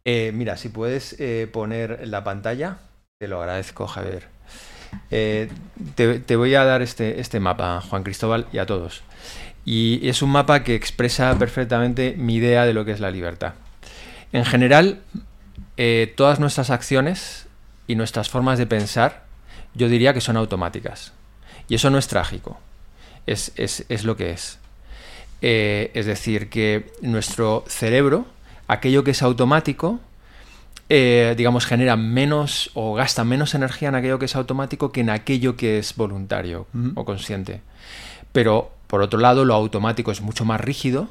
Eh, mira, si puedes eh, poner la pantalla, te lo agradezco, Javier. Eh, te, te voy a dar este, este mapa, Juan Cristóbal, y a todos. Y es un mapa que expresa perfectamente mi idea de lo que es la libertad. En general, todas nuestras acciones y nuestras formas de pensar, yo diría que son automáticas. Y eso no es trágico, es, lo que es. Es decir, que nuestro cerebro, aquello que es automático, eh, digamos, genera menos o gasta menos energía en aquello que es automático que en aquello que es voluntario o consciente. Pero, por otro lado, lo automático es mucho más rígido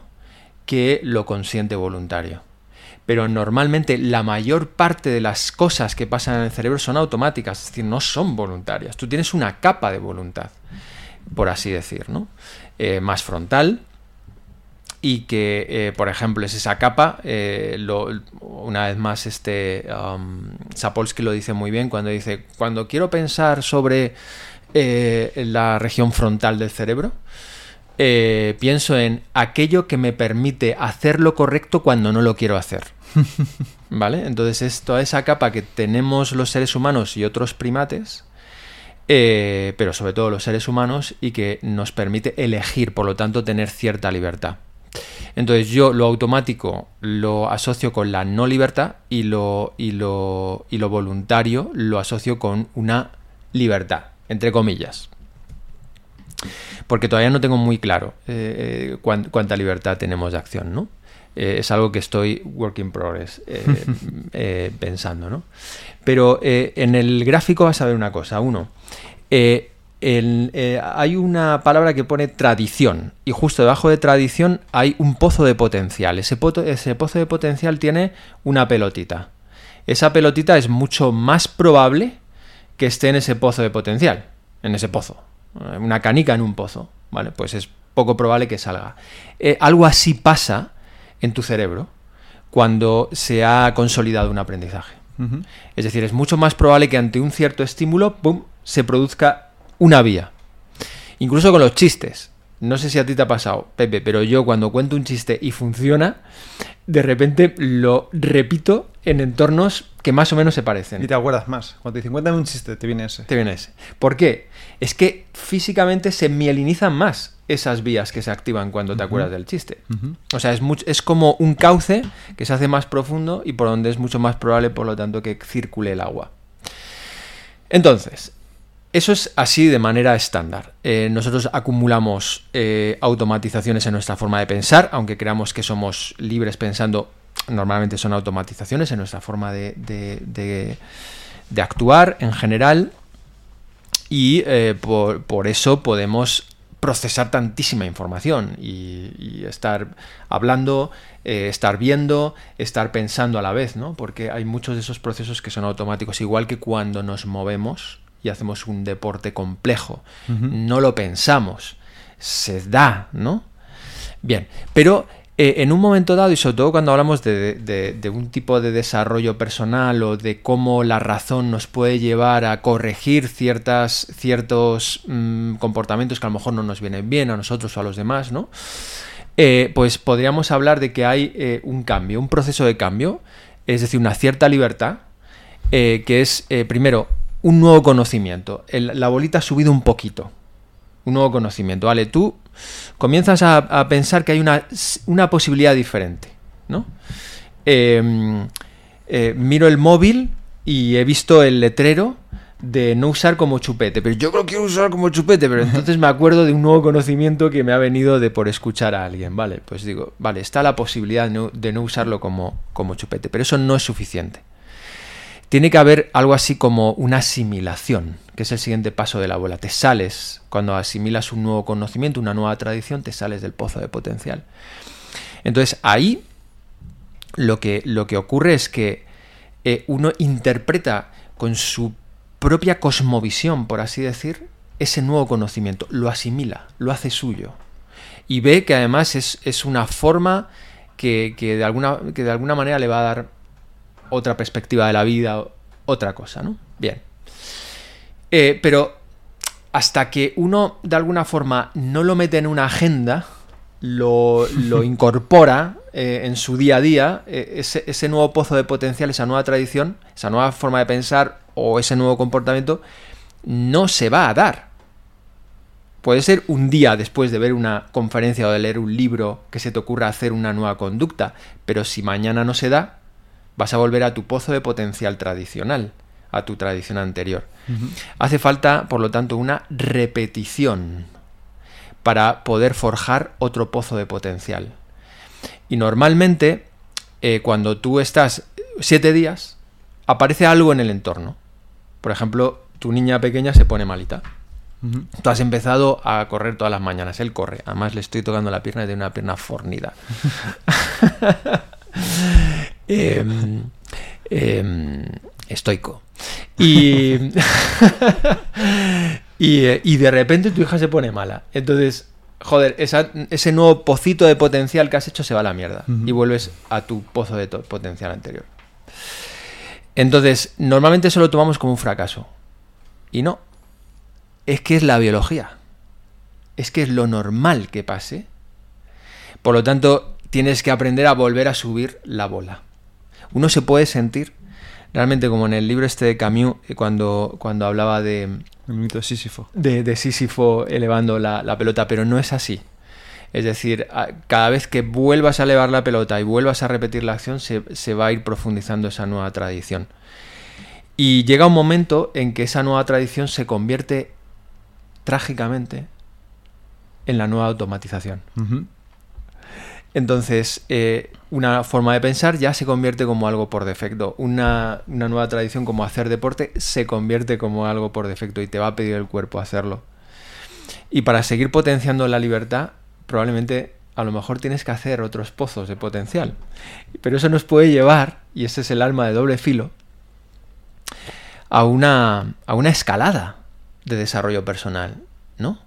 que lo consciente voluntario. Pero normalmente la mayor parte de las cosas que pasan en el cerebro son automáticas, es decir, no son voluntarias. Tú tienes una capa de voluntad, por así decir, ¿no? Eh, más frontal, y que, eh, por ejemplo, es esa capa, eh, una vez más, este um, Sapolsky lo dice muy bien cuando dice, cuando quiero pensar sobre eh, la región frontal del cerebro, pienso en aquello que me permite hacer lo correcto cuando no lo quiero hacer. ¿Vale? Entonces es toda esa capa que tenemos los seres humanos y otros primates, pero sobre todo los seres humanos, y que nos permite elegir, por lo tanto, tener cierta libertad. Entonces yo lo automático lo asocio con la no libertad y lo, y lo, y lo voluntario lo asocio con una libertad, entre comillas. Porque todavía no tengo muy claro eh, eh, cuánta libertad tenemos de acción, ¿no? Eh, es algo que estoy work in progress pensando, ¿no? Pero en el gráfico vas a ver una cosa. Uno, eh, hay una palabra que pone tradición y justo debajo de tradición hay un pozo de potencial. Ese, ese pozo de potencial tiene una pelotita. Esa pelotita es mucho más probable que esté en ese pozo de potencial, en ese pozo. Una canica en un pozo, ¿vale? Pues es poco probable que salga. Eh, algo así pasa en tu cerebro cuando se ha consolidado un aprendizaje. Es decir, es mucho más probable que ante un cierto estímulo, ¡pum!, se produzca una vía. Incluso con los chistes. No sé si a ti te ha pasado, Pepe, pero yo cuando cuento un chiste y funciona, de repente lo repito en entornos que más o menos se parecen. Y te acuerdas más. Cuando te dicen, cuéntame un chiste, te viene ese. Te viene ese. ¿Por qué? Es que físicamente se mielinizan más esas vías que se activan cuando te acuerdas del chiste. O sea, es, es como un cauce que se hace más profundo y por donde es mucho más probable, por lo tanto, que circule el agua. Entonces, eso es así de manera estándar. Eh, nosotros acumulamos eh, automatizaciones en nuestra forma de pensar, aunque creamos que somos libres pensando, normalmente son automatizaciones en nuestra forma de, actuar en general, y eh, por, eso podemos procesar tantísima información y, estar hablando, estar viendo, estar pensando a la vez, ¿no? Porque hay muchos de esos procesos que son automáticos, igual que cuando nos movemos y hacemos un deporte complejo. No lo pensamos, se da, ¿no? Bien, pero eh, en un momento dado, y sobre todo cuando hablamos de, un tipo de desarrollo personal o de cómo la razón nos puede llevar a corregir ciertas, ciertos mm, comportamientos que a lo mejor no nos vienen bien a nosotros o a los demás, ¿no? Eh, pues podríamos hablar de que hay eh, un cambio, un proceso de cambio, es decir, una cierta libertad, que es, primero, un nuevo conocimiento. la bolita ha subido un poquito. Un nuevo conocimiento. Vale, tú comienzas a, pensar que hay una, una posibilidad diferente. ¿no? Em, eh, miro el móvil y he visto el letrero de no usar como chupete, pero yo creo que quiero usar como chupete, pero entonces me acuerdo de un nuevo conocimiento que me ha venido de por escuchar a alguien, ¿vale? Pues digo, vale, está la posibilidad de no, usarlo como, como chupete, pero eso no es suficiente tiene que haber algo así como una asimilación, que es el siguiente paso de la bola. Te sales, cuando asimilas un nuevo conocimiento, una nueva tradición, te sales del pozo de potencial. Entonces ahí lo que, lo que ocurre es que eh, uno interpreta con su propia cosmovisión, por así decir, ese nuevo conocimiento, lo asimila, lo hace suyo. Y ve que además es, una forma que, de alguna, que de alguna manera le va a dar otra perspectiva de la vida, otra cosa, ¿no? Bien. Eh, pero hasta que uno de alguna forma no lo mete en una agenda, lo, incorpora eh, en su día a día, eh, ese, ese, nuevo pozo de potencial, esa nueva tradición, esa nueva forma de pensar o ese nuevo comportamiento, no se va a dar. Puede ser un día después de ver una conferencia o de leer un libro que se te ocurra hacer una nueva conducta, pero si mañana no se da, vas a volver a tu pozo de potencial tradicional, a tu tradición anterior. Hace falta, por lo tanto, una repetición para poder forjar otro pozo de potencial. Y normalmente, eh, cuando tú estás siete días, aparece algo en el entorno. Por ejemplo, tu niña pequeña se pone malita. Tú has empezado a correr todas las mañanas. Él corre. Además, le estoy tocando la pierna y tiene una pierna fornida. Em, em, estoico. Y, eh, y, de repente tu hija se pone mala. Entonces, joder, ese nuevo pocito de potencial que has hecho se va a la mierda. Y vuelves a tu pozo de potencial anterior. Entonces, normalmente eso lo tomamos como un fracaso. Y no, es que es la biología. Es que es lo normal que pase. Por lo tanto, tienes que aprender a volver a subir la bola. Uno se puede sentir realmente como en el libro este de Camus, eh, cuando, cuando hablaba de... El mito de Sísifo. De, Sísifo elevando la, pelota, pero no es así. Es decir, cada vez que vuelvas a elevar la pelota y vuelvas a repetir la acción, se, se va a ir profundizando esa nueva tradición. Y llega un momento en que esa nueva tradición se convierte trágicamente en la nueva automatización. Entonces, eh, una forma de pensar ya se convierte como algo por defecto. Una, nueva tradición como hacer deporte se convierte como algo por defecto y te va a pedir el cuerpo hacerlo. Y para seguir potenciando la libertad, probablemente a lo mejor tienes que hacer otros pozos de potencial. Pero eso nos puede llevar, y ese es el arma de doble filo, a una, a una escalada de desarrollo personal, ¿no?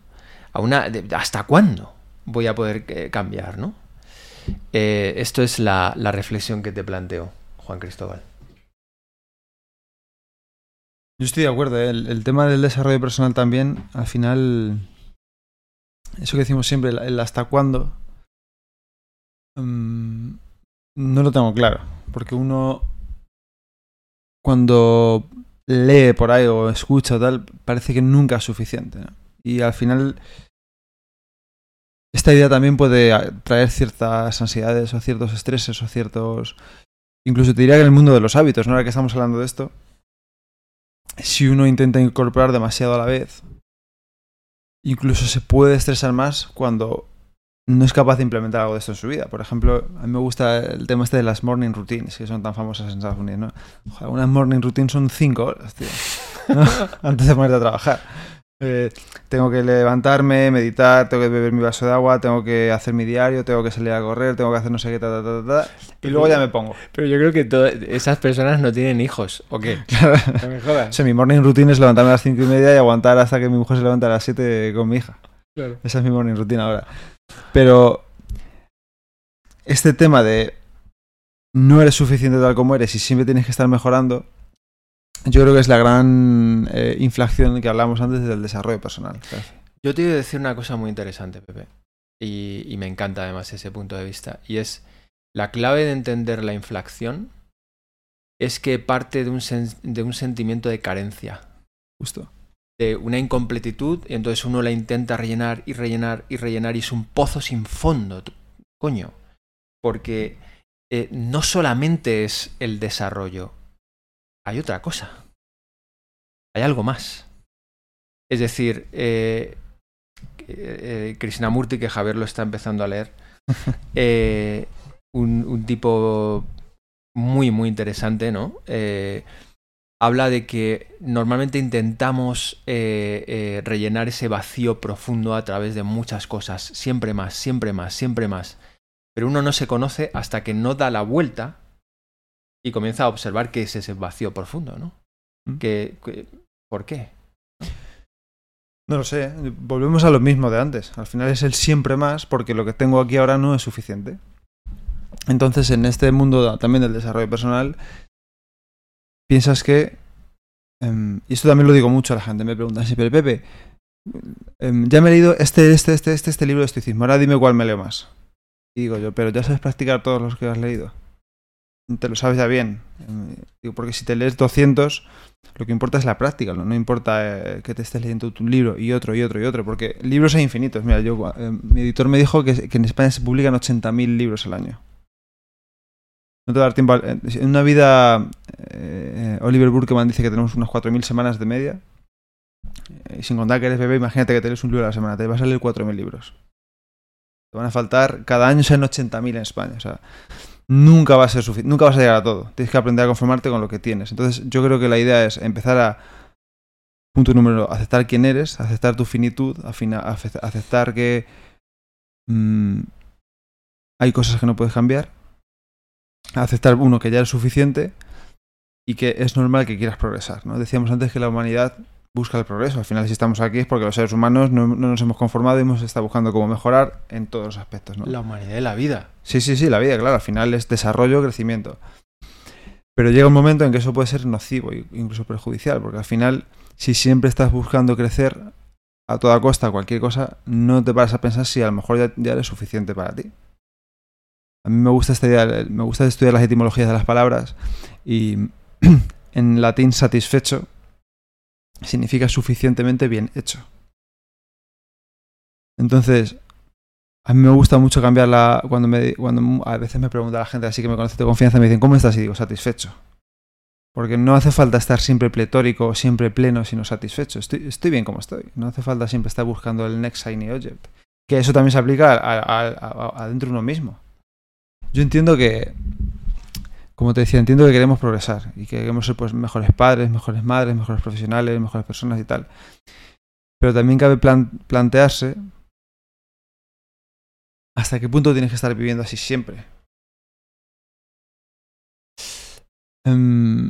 A una, ¿Hasta cuándo voy a poder eh, cambiar, ¿no? Eh, esto es la, reflexión que te planteo, Juan Cristóbal. Yo estoy de acuerdo, ¿eh? el, tema del desarrollo personal también, al final, eso que decimos siempre, el, hasta cuándo, mm, no lo tengo claro, porque uno cuando lee por ahí o escucha o tal, parece que nunca es suficiente. Y al final, esta idea también puede traer ciertas ansiedades o ciertos estreses o ciertos... Incluso te diría que en el mundo de los hábitos, ¿no? Ahora que estamos hablando de esto, si uno intenta incorporar demasiado a la vez, incluso se puede estresar más cuando no es capaz de implementar algo de esto en su vida. Por ejemplo, a mí me gusta el tema este de las morning routines, que son tan famosas en Estados Unidos, ¿no? morning routines son cinco horas, tío, antes de ponerte a trabajar. Eh, tengo que levantarme, meditar, tengo que beber mi vaso de agua, tengo que hacer mi diario, tengo que salir a correr, tengo que hacer no sé qué, ta, ta, ta, y luego ya me pongo. Pero yo creo que todas esas personas no tienen hijos, ¿o qué? No me jodas. O sea, mi morning routine es levantarme a las cinco y media y aguantar hasta que mi mujer se levante a las siete con mi hija. Esa es mi morning routine ahora. Pero este tema de no eres suficiente tal como eres y siempre tienes que estar mejorando, yo creo que es la gran eh, inflación que hablamos antes del desarrollo personal. Yo te voy a decir una cosa muy interesante, Pepe, y, me encanta además ese punto de vista, y es la clave de entender la inflación es que parte de un, de un sentimiento de carencia. Justo de una incompletitud y entonces uno la intenta rellenar y rellenar y rellenar y es un pozo sin fondo, coño. Porque eh, no solamente es el desarrollo, hay otra cosa. Hay algo más. Es decir, eh, eh, Krishnamurti, que Javier lo está empezando a leer, eh, un, un, tipo muy, muy interesante, ¿no? habla de que normalmente intentamos eh, eh, rellenar ese vacío profundo a través de muchas cosas, siempre más, siempre más, siempre más. Pero uno no se conoce hasta que no da la vuelta y comienza a observar qué es ese vacío profundo, ¿no? Mm. por qué? No lo sé, volvemos a lo mismo de antes. Al final es el siempre más porque lo que tengo aquí ahora no es suficiente. Entonces, en este mundo también del desarrollo personal, piensas que, em, y esto también lo digo mucho a la gente, me preguntan siempre, Pepe, em, ya me he leído este, este, este, este, este libro de estoicismo, ahora dime cuál me leo más. Y digo yo, pero ya sabes practicar todos los que has leído. Te lo sabes ya bien. Em, digo, porque si te lees 200, lo que importa es la práctica, no, no importa eh, que te estés leyendo un libro y otro y otro y otro, porque libros hay infinitos. Mira, yo, mi editor me dijo que, en España se publican 80.000 libros al año. No te va a dar tiempo. en una vida, eh, Oliver Burkeman dice que tenemos unas 4.000 semanas de media. Eh, sin contar que eres bebé, imagínate que te lees un libro a la semana. Te vas a leer 4.000 libros. Te van a faltar, cada año sean 80.000 en España. O sea, nunca va a ser suficiente. Nunca vas a llegar a todo. Tienes que aprender a conformarte con lo que tienes. Entonces, yo creo que la idea es empezar a. Punto número, aceptar quién eres, aceptar tu finitud, aceptar que mm, hay cosas que no puedes cambiar, aceptar uno que ya es suficiente y que es normal que quieras progresar. ¿no? Decíamos antes que la humanidad busca el progreso. Al final, si estamos aquí es porque los seres humanos no, no nos hemos conformado y hemos estado buscando cómo mejorar en todos los aspectos. ¿no? La humanidad de la vida. Sí, sí, sí, la vida, claro, al final es desarrollo, crecimiento. Pero llega un momento en que eso puede ser nocivo e incluso perjudicial, porque al final, si siempre estás buscando crecer a toda costa cualquier cosa, no te paras a pensar si a lo mejor ya, ya eres suficiente para ti. A mí me gusta me gusta estudiar las etimologías de las palabras y en latín satisfecho significa suficientemente bien hecho. Entonces, a mí me gusta mucho cambiarla cuando me cuando a veces me pregunta la gente así que me conoce de confianza me dicen ¿cómo estás? y digo satisfecho. Porque no hace falta estar siempre pletórico siempre pleno, sino satisfecho. Estoy, estoy bien como estoy. No hace falta siempre estar buscando el next shiny object. Que eso también se aplica a, a, a, a dentro de uno mismo. Yo entiendo que, como te decía, entiendo que queremos progresar y que queremos ser pues, mejores padres, mejores madres, mejores profesionales, mejores personas y tal. Pero también cabe plan, plantearse hasta qué punto tienes que estar viviendo así siempre. Um,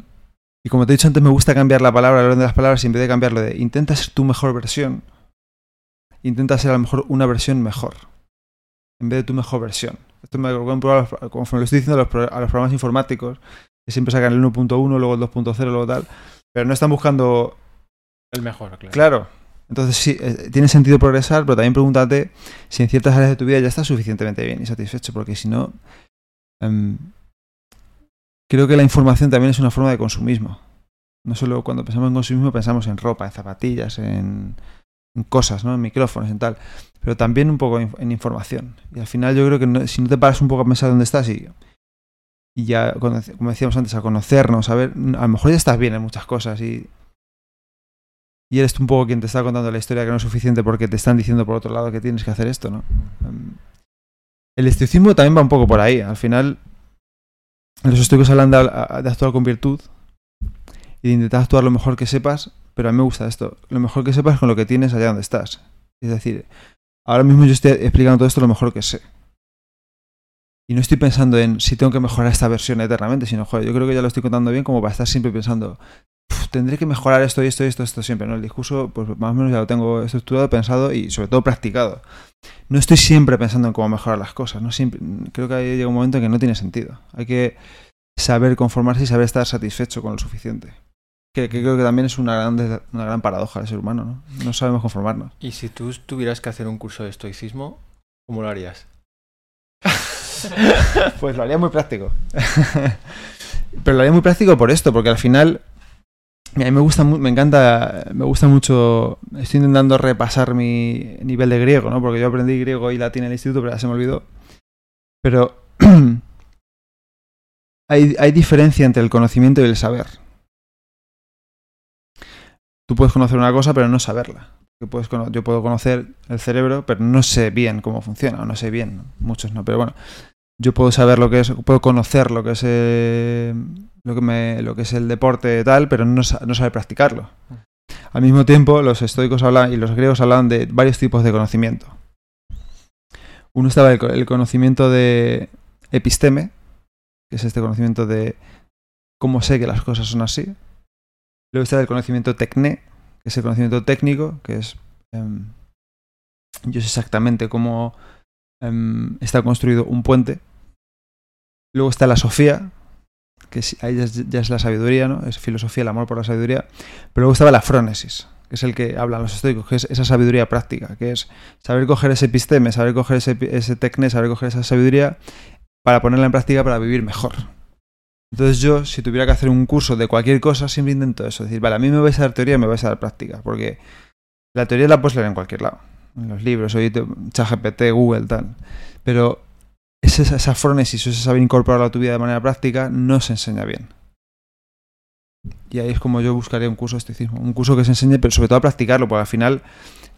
y como te he dicho antes, me gusta cambiar la palabra, el orden de las palabras, y en vez de cambiarlo de intenta ser tu mejor versión, intenta ser a lo mejor una versión mejor, en vez de tu mejor versión. Esto me compruebo, como lo estoy diciendo a los, a los programas informáticos, que siempre sacan el 1.1, luego el 2.0, luego tal, pero no están buscando... El mejor, claro. Claro. Entonces sí, eh, tiene sentido progresar, pero también pregúntate si en ciertas áreas de tu vida ya estás suficientemente bien y satisfecho, porque si no... Um, creo que la información también es una forma de consumismo. No solo cuando pensamos en consumismo pensamos en ropa, en zapatillas, en, en cosas, ¿no? en micrófonos, en tal, pero también un poco en, información. Y al final yo creo que no, si no te paras un poco a pensar dónde estás y, ya, como decíamos antes, a conocernos, a ver, a lo mejor ya estás bien en muchas cosas y, y eres un poco quien te está contando la historia que no es suficiente porque te están diciendo por otro lado que tienes que hacer esto, ¿no? El estoicismo también va un poco por ahí. Al final, los estoicos hablan de, de, actuar con virtud y de intentar actuar lo mejor que sepas, pero a mí me gusta esto, lo mejor que sepas con lo que tienes allá donde estás. Es decir, ahora mismo yo estoy explicando todo esto lo mejor que sé. Y no estoy pensando en si tengo que mejorar esta versión eternamente, sino, joder, yo creo que ya lo estoy contando bien como para estar siempre pensando, tendré que mejorar esto y esto y esto, esto siempre, ¿no? El discurso, pues más o menos ya lo tengo estructurado, pensado y sobre todo practicado. No estoy siempre pensando en cómo mejorar las cosas, no siempre. Creo que ahí llega un momento en que no tiene sentido. Hay que saber conformarse y saber estar satisfecho con lo suficiente. Que, que creo que también es una gran, una gran paradoja del ser humano, ¿no? No sabemos conformarnos. Y si tú tuvieras que hacer un curso de estoicismo, ¿cómo lo harías? pues lo haría muy práctico. Pero lo haría muy práctico por esto, porque al final a mí me gusta, me encanta, me gusta mucho. Estoy intentando repasar mi nivel de griego, ¿no? Porque yo aprendí griego y latín en el instituto, pero ya se me olvidó. Pero hay, hay diferencia entre el conocimiento y el saber. Tú puedes conocer una cosa, pero no saberla. Yo puedo conocer el cerebro, pero no sé bien cómo funciona, o no sé bien, muchos no, pero bueno, yo puedo saber lo que es, puedo conocer lo que es eh, lo que me, lo que es el deporte tal, pero no, no saber practicarlo. Al mismo tiempo, los estoicos hablan y los griegos hablan de varios tipos de conocimiento. Uno estaba el conocimiento de episteme, que es este conocimiento de cómo sé que las cosas son así. Luego está el conocimiento tecné, que es el conocimiento técnico, que es um, yo sé exactamente cómo um, está construido un puente. Luego está la sofía, que ahí ya es, la sabiduría, ¿no? Es filosofía, el amor por la sabiduría. Pero luego estaba la frónesis, que es el que hablan los estoicos, que es esa sabiduría práctica, que es saber coger ese episteme, saber coger ese, ese tecné, saber coger esa sabiduría para ponerla en práctica para vivir mejor. Entonces yo, si tuviera que hacer un curso de cualquier cosa, siempre intento eso. Es decir, vale, a mí me vais a dar teoría, me vais a dar práctica. Porque la teoría la puedes leer en cualquier lado. En los libros, hoy ChatGPT, Google, tal. Pero esa, esa frónesis o ese saber incorporarlo a tu vida de manera práctica no se enseña bien. Y ahí es como yo buscaría un curso de estoicismo. Un curso que se enseñe, pero sobre todo a practicarlo, porque al final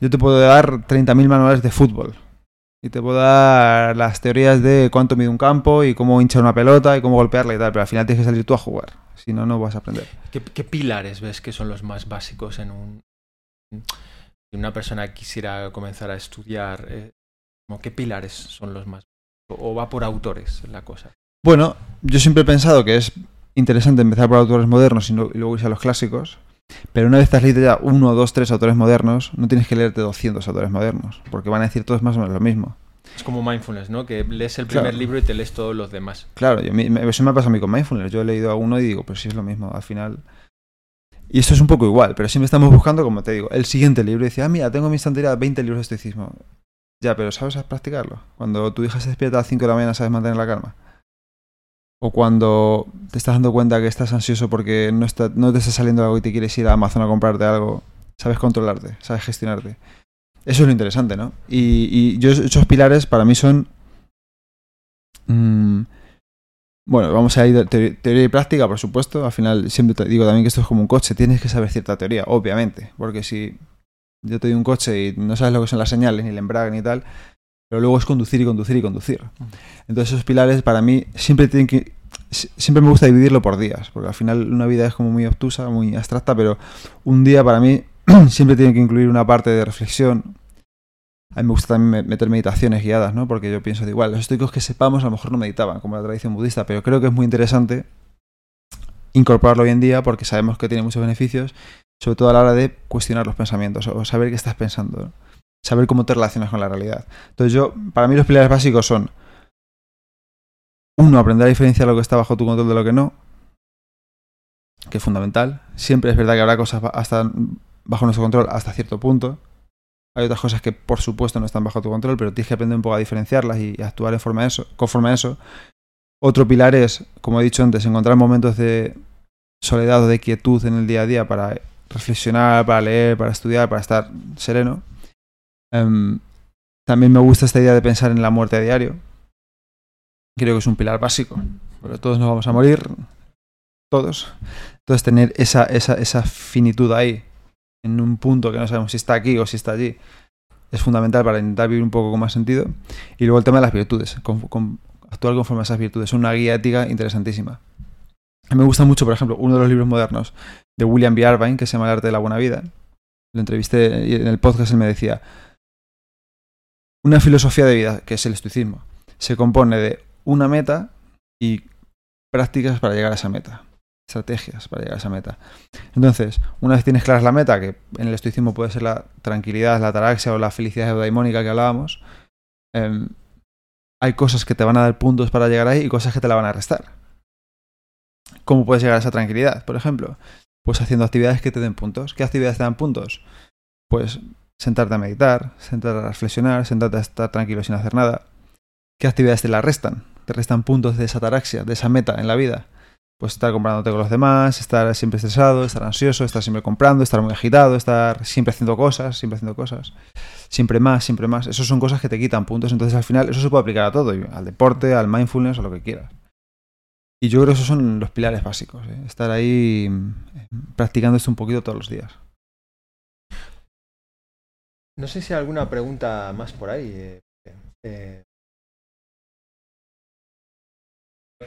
yo te puedo dar 30.000 manuales de fútbol. Y te puedo dar las teorías de cuánto mide un campo y cómo hincha una pelota y cómo golpearla y tal, pero al final tienes que salir tú a jugar. Si no, no vas a aprender. ¿Qué, qué pilares ves que son los más básicos en un... Si una persona quisiera comenzar a estudiar, eh, ¿qué pilares son los más... o va por autores la cosa? Bueno, yo siempre he pensado que es interesante empezar por autores modernos y, no- y luego irse a los clásicos. Pero una vez te has leído ya uno, dos, tres autores modernos, no tienes que leerte 200 autores modernos, porque van a decir todos más o menos lo mismo. Es como mindfulness, ¿no? Que lees el primer Claro. libro y te lees todos los demás. Claro, yo, me- eso me pasa a mí con Mindfulness. Yo he leído a uno y digo, pues sí es lo mismo, al final. Y esto es un poco igual, pero siempre estamos buscando, como te digo, el siguiente libro. Y decía, ah, mira, tengo en mi estantería 20 libros de estoicismo. Ya, pero ¿sabes practicarlo? Cuando tu hija se despierta a las 5 de la mañana, ¿sabes mantener la calma? O cuando te estás dando cuenta que estás ansioso porque no, está, no te está saliendo algo y te quieres ir a Amazon a comprarte algo, sabes controlarte, sabes gestionarte. Eso es lo interesante, ¿no? Y, y yo esos pilares para mí son... mm, bueno, vamos a ir teoría, teoría y práctica, por supuesto. Al final siempre te digo también que esto es como un coche. Tienes que saber cierta teoría, obviamente. Porque si yo te doy un coche y no sabes lo que son las señales, ni el embrague, ni tal, pero luego es conducir y conducir y conducir. Entonces esos pilares para mí siempre tienen que... si- Siempre me gusta dividirlo por días, porque al final una vida es como muy obtusa, muy abstracta, pero un día para mí siempre tiene que incluir una parte de reflexión. A mí me gusta también me- meter meditaciones guiadas, ¿no? Porque yo pienso de igual, los estoicos que sepamos a lo mejor no meditaban, como la tradición budista, pero creo que es muy interesante incorporarlo hoy en día porque sabemos que tiene muchos beneficios, sobre todo a la hora de cuestionar los pensamientos o saber qué estás pensando. Saber cómo te relacionas con la realidad. Entonces yo, para mí los pilares básicos son uno, aprender a diferenciar lo que está bajo tu control de lo que no, que es fundamental. Siempre es verdad que habrá cosas hasta bajo nuestro control hasta cierto punto. Hay otras cosas que por supuesto no están bajo tu control, pero tienes que aprender un poco a diferenciarlas y actuar en forma de eso, conforme a eso. Otro pilar es, como he dicho antes, encontrar momentos de soledad o de quietud en el día a día para reflexionar, para leer, para estudiar, para estar sereno. Em, también me gusta esta idea de pensar en la muerte a diario. Creo que es un pilar básico, porque todos nos vamos a morir, todos. Entonces tener esa, esa, esa finitud ahí, en un punto que no sabemos si está aquí o si está allí, es fundamental para intentar vivir un poco con más sentido. Y luego el tema de las virtudes, actuar conforme a esas virtudes, es una guía ética interesantísima. Me gusta mucho, por ejemplo, uno de los libros modernos de William B. Irvine, que se llama El arte de la buena vida. Lo entrevisté y en el podcast, él me decía, una filosofía de vida, que es el estoicismo, se compone de una meta y prácticas para llegar a esa meta, estrategias para llegar a esa meta. Entonces, una vez tienes clara la meta, que en el estoicismo puede ser la tranquilidad, la ataraxia o la felicidad eudaimónica que hablábamos, em, hay cosas que te van a dar puntos para llegar ahí y cosas que te la van a restar. ¿Cómo puedes llegar a esa tranquilidad, por ejemplo? Pues haciendo actividades que te den puntos. ¿Qué actividades te dan puntos? Pues sentarte a meditar, sentarte a reflexionar, sentarte a estar tranquilo sin hacer nada. ¿Qué actividades te la restan? Te restan puntos de esa ataraxia, de esa meta en la vida. Pues estar comprándote con los demás, estar siempre estresado, estar ansioso, estar siempre comprando, estar muy agitado, estar siempre haciendo cosas, siempre haciendo cosas. Siempre más, siempre más. Esas son cosas que te quitan puntos. Entonces al final eso se puede aplicar a todo, al deporte, al mindfulness, a lo que quieras. Y yo creo que esos son los pilares básicos. ¿eh? Estar ahí mm, practicando esto un poquito todos los días. No sé si hay alguna pregunta más por ahí. eh, eh,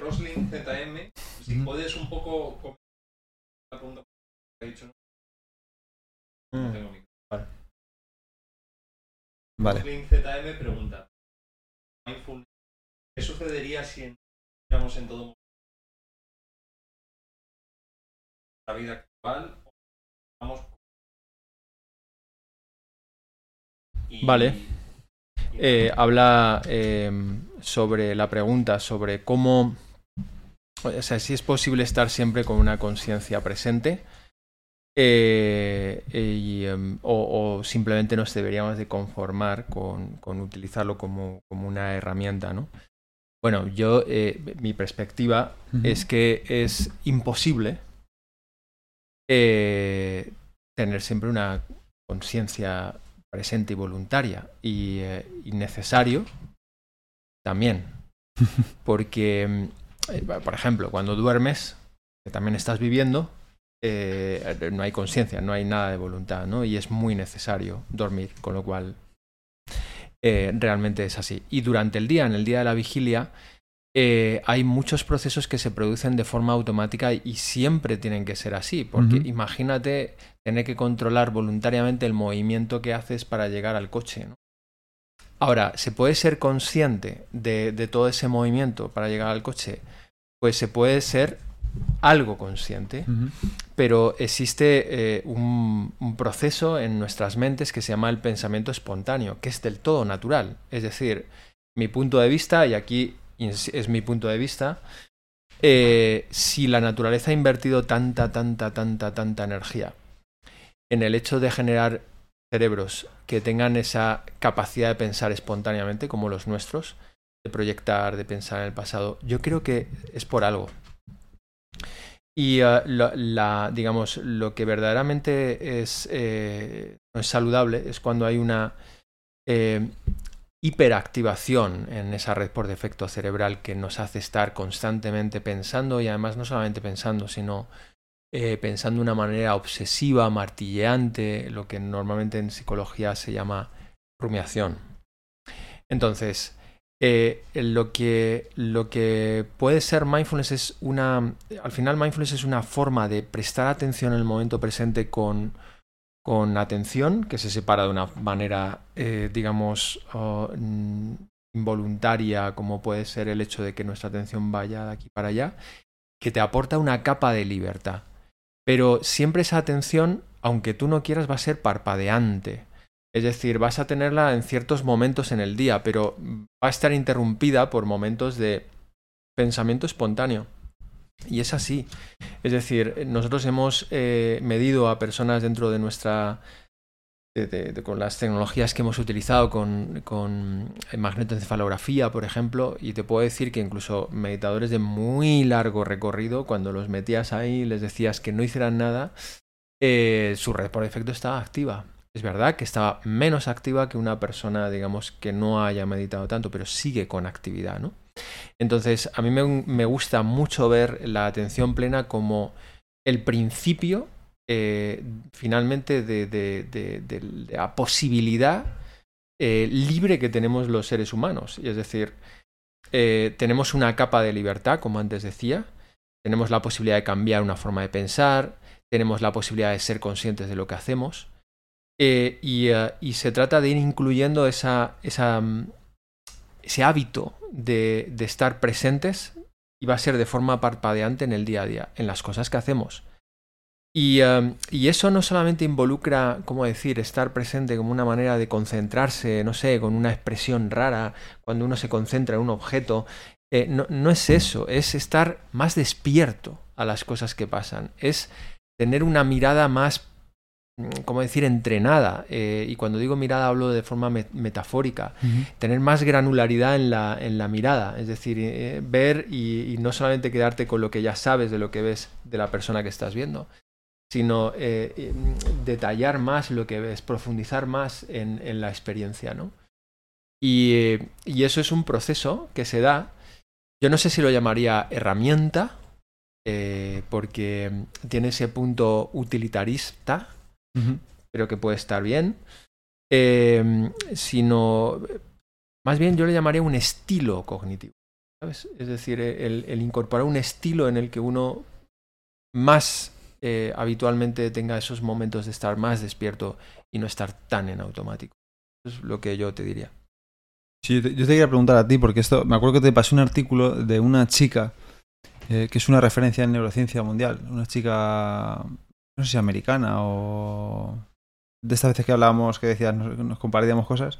Roslin ZM, si Ujú. puedes un poco comentar la pregunta que he dicho, no, no mm, tengo micro. Vale. Roslin ZM pregunta, mindfulness, ¿qué sucedería si entramos en todo momento la vida actual o vamos y- Vale. eh, habla eh, sobre la pregunta sobre cómo, o sea, si es posible estar siempre con una conciencia presente eh, y, em, o, o simplemente nos deberíamos de conformar con, con utilizarlo como, como una herramienta, ¿no? Bueno, yo, eh, mi perspectiva es que es imposible eh, tener siempre una conciencia presente y voluntaria y, eh, y necesario también. Porque, eh, por ejemplo, cuando duermes, que también estás viviendo, eh, no hay conciencia, no hay nada de voluntad, ¿no? Y es muy necesario dormir, con lo cual realmente es así. Y durante el día, en el día de la vigilia, eh, hay muchos procesos que se producen de forma automática y siempre tienen que ser así, porque imagínate tener que controlar voluntariamente el movimiento que haces para llegar al coche. ¿no? Ahora, ¿se puede ser consciente de, de todo ese movimiento para llegar al coche? Pues se puede ser algo consciente, pero existe eh, un, un proceso en nuestras mentes que se llama el pensamiento espontáneo, que es del todo natural. Es decir, mi punto de vista, y aquí es mi punto de vista, eh, si la naturaleza ha invertido tanta, tanta, tanta, tanta energía en el hecho de generar cerebros que tengan esa capacidad de pensar espontáneamente, como los nuestros, de proyectar, de pensar en el pasado, yo creo que es por algo. Y eh, digamos, lo que verdaderamente es, eh, no es saludable es cuando hay una hiperactivación en esa red por defecto cerebral que nos hace estar constantemente pensando y además no solamente pensando, sino eh, pensando de una manera obsesiva, martilleante, lo que normalmente en psicología se llama rumiación. Entonces, eh, lo, que, lo que puede ser mindfulness es una... Al final mindfulness es una forma de prestar atención en el momento presente con, con atención, que se separa de una manera, eh, digamos, mm, involuntaria, como puede ser el hecho de que nuestra atención vaya de aquí para allá, que te aporta una capa de libertad. Pero siempre esa atención, aunque tú no quieras, va a ser parpadeante. Es decir, vas a tenerla en ciertos momentos en el día, pero va a estar interrumpida por momentos de pensamiento espontáneo. Y es así. Es decir, nosotros hemos eh, medido a personas dentro de nuestra... con las tecnologías que hemos utilizado, con, con magnetoencefalografía, por ejemplo, y te puedo decir que incluso meditadores de muy largo recorrido, cuando los metías ahí y les decías que no hicieran nada, eh, su red por defecto estaba activa. Es verdad que estaba menos activa que una persona, digamos, que no haya meditado tanto, pero sigue con actividad, ¿no? Entonces, a mí me, gusta mucho ver la atención plena como el principio, eh, finalmente, de, la posibilidad eh, libre que tenemos los seres humanos. Y es decir, eh, tenemos una capa de libertad, como antes decía, tenemos la posibilidad de cambiar una forma de pensar, tenemos la posibilidad de ser conscientes de lo que hacemos. Y, se trata de ir incluyendo esa, esa, mm, ese hábito de, de estar presentes y va a ser de forma parpadeante en el día a día, en las cosas que hacemos. Y, eh, y eso no solamente involucra, ¿cómo decir?, estar presente como una manera de concentrarse, no sé, con una expresión rara, cuando uno se concentra en un objeto. Eh, no, no es eso, es estar más despierto a las cosas que pasan, es tener una mirada más mm, ¿cómo decir?, entrenada. Eh, y cuando digo mirada hablo de forma met- metafórica. Tener más granularidad en la, en la mirada. Es decir, eh, ver y, y no solamente quedarte con lo que ya sabes de lo que ves de la persona que estás viendo, sino eh, eh, detallar más lo que ves, profundizar más en, en la experiencia, ¿no? Y, y eso es un proceso que se da. Yo no sé si lo llamaría herramienta, porque tiene ese punto utilitarista, Pero que puede estar bien, eh, sino más bien yo le llamaría un estilo cognitivo, ¿sabes? Es decir, el, el incorporar un estilo en el que uno más eh, habitualmente tenga esos momentos de estar más despierto y no estar tan en automático. Eso es lo que yo te diría. Sí, yo te, yo te quería preguntar a ti, porque esto, me acuerdo que te pasé un artículo de una chica eh, que es una referencia en neurociencia mundial, una chica, no sé si americana o de estas veces que hablábamos, que decías, nos, compartíamos cosas,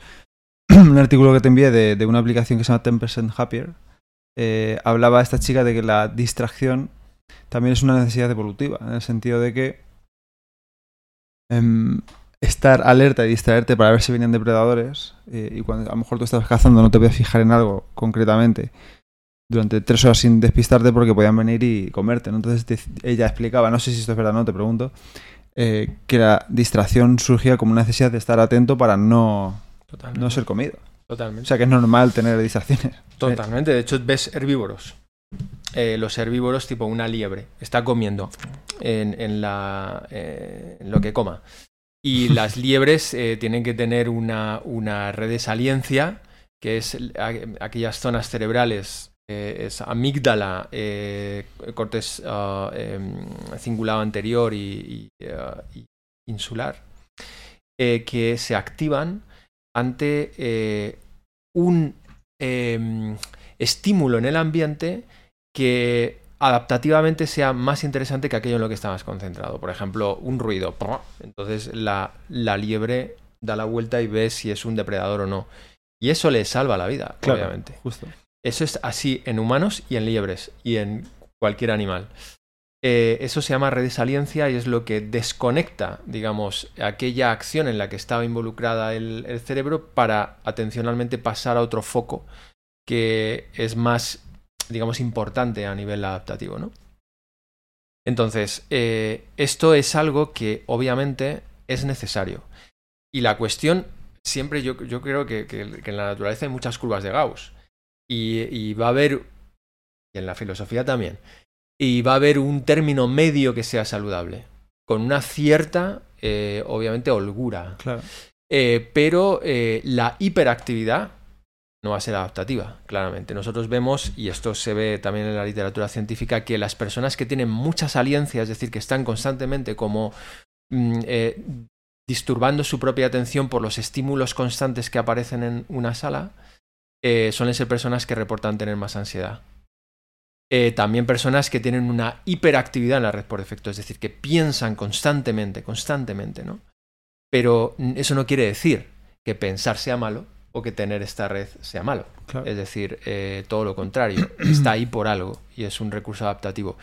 un artículo que te envié de, una aplicación que se llama 10% Happier, eh, hablaba esta chica de que la distracción también es una necesidad evolutiva, en el sentido de que em, estar alerta y distraerte para ver si vienen depredadores eh, y cuando a lo mejor tú estabas cazando no te puedes fijar en algo concretamente durante tres horas sin despistarte porque podían venir y comerte. ¿no? Entonces te- ella explicaba, no sé si esto es verdad o no, te pregunto, eh, que la distracción surgía como una necesidad de estar atento para no, Totalmente. no ser comido. Totalmente. O sea que es normal tener distracciones. Totalmente. De hecho, ves herbívoros. Eh, los herbívoros, tipo una liebre, está comiendo en, en la, eh, en lo que coma. Y las liebres tienen que tener una, una red de saliencia, que es aquellas zonas cerebrales, eh, es amígdala, eh, cortes ah, em, cingulado anterior y, y, ah, y insular, eh, que se activan ante un em, estímulo en el ambiente que adaptativamente sea más interesante que aquello en lo que estabas concentrado. Por ejemplo, un ruido. Entonces la, la liebre da la vuelta y ve si es un depredador o no. Y eso le salva la vida, Claro. obviamente. Justo. Eso es así en humanos y en liebres y en cualquier animal. Eh, eso se llama red de saliencia y es lo que desconecta, digamos, aquella acción en la que estaba involucrada el, cerebro para atencionalmente pasar a otro foco que es más, digamos, importante a nivel adaptativo, ¿no? Entonces, eh, esto es algo que obviamente es necesario. Y la cuestión, siempre yo, yo creo que- que en la naturaleza hay muchas curvas de Gauss. Y, y va a haber, y en la filosofía también, y va a haber un término medio que sea saludable, con una cierta, eh, obviamente, holgura. Claro. Eh, pero eh, la hiperactividad no va a ser adaptativa, claramente. Nosotros vemos, y esto se ve también en la literatura científica, que las personas que tienen mucha saliencia, es decir, que están constantemente como mm, eh, disturbando su propia atención por los estímulos constantes que aparecen en una sala, eh, suelen ser personas que reportan tener más ansiedad. Eh, también personas que tienen una hiperactividad en la red por defecto, es decir, que piensan constantemente, constantemente, ¿no? Pero eso no quiere decir que pensar sea malo o que tener esta red sea malo. Claro. Es decir, eh, todo lo contrario, está ahí por algo y es un recurso adaptativo.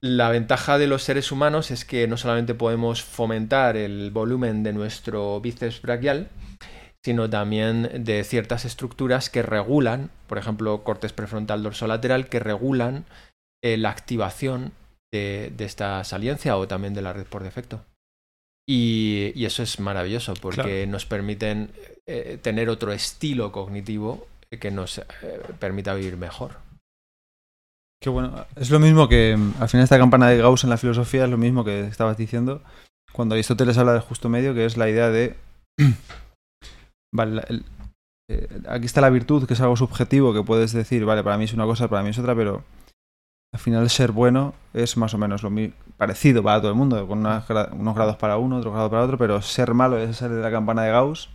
La ventaja de los seres humanos es que no solamente podemos fomentar el volumen de nuestro bíceps braquial, sino también de ciertas estructuras que regulan, por ejemplo, cortes prefrontal dorsolateral, que regulan eh, la activación de, de esta saliencia o también de la red por defecto. Y, y eso es maravilloso porque Claro. nos permiten eh, tener otro estilo cognitivo que nos eh, permita vivir mejor. Qué bueno. Es lo mismo que mm, al final esta campana de Gauss en la filosofía es lo mismo que estabas diciendo cuando Aristóteles habla del justo medio, que es la idea de... vale, el- eh, aquí está la virtud, que es algo subjetivo, que puedes decir, vale, para mí es una cosa, para mí es otra, pero al final ser bueno es más o menos lo mi- parecido para todo el mundo, con unas unos grados para uno, otros grados para otro, pero ser malo es ser de la campana de Gauss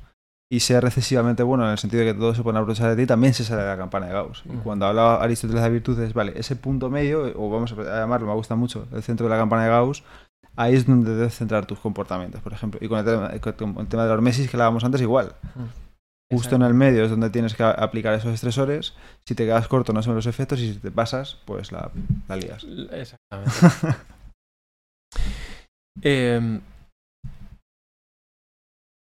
y ser excesivamente bueno en el sentido de que todo se puede aprovechar de ti también se sale de la campana de Gauss. Y Ujú. cuando hablaba Aristóteles de virtudes, vale, ese punto medio, o vamos a llamarlo, me gusta mucho, el centro de la campana de Gauss, ahí es donde debes centrar tus comportamientos, por ejemplo. Y con el tema, con el tema de la hormesis que hablábamos antes, igual. Justo en el medio es donde tienes que aplicar esos estresores. Si te quedas corto no ven los efectos y si te pasas, pues la, la lías. Exactamente. Em,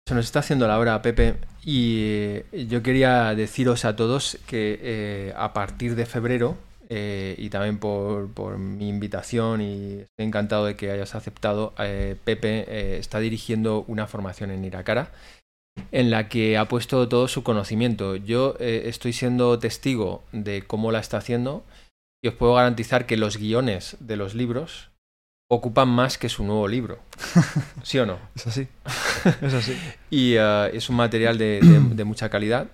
se nos está haciendo la hora, Pepe, y yo quería deciros a todos que eh, a partir de febrero, eh, y también por, por mi invitación, y estoy encantado de que hayas aceptado, eh, Pepe eh, está dirigiendo una formación en Iracara en la que ha puesto todo su conocimiento. Yo estoy siendo testigo de cómo la está haciendo y os puedo garantizar que los guiones de los libros ocupan más que su nuevo libro. ¿Sí o no? Es así. Es así. Y es un material de, de- de mucha calidad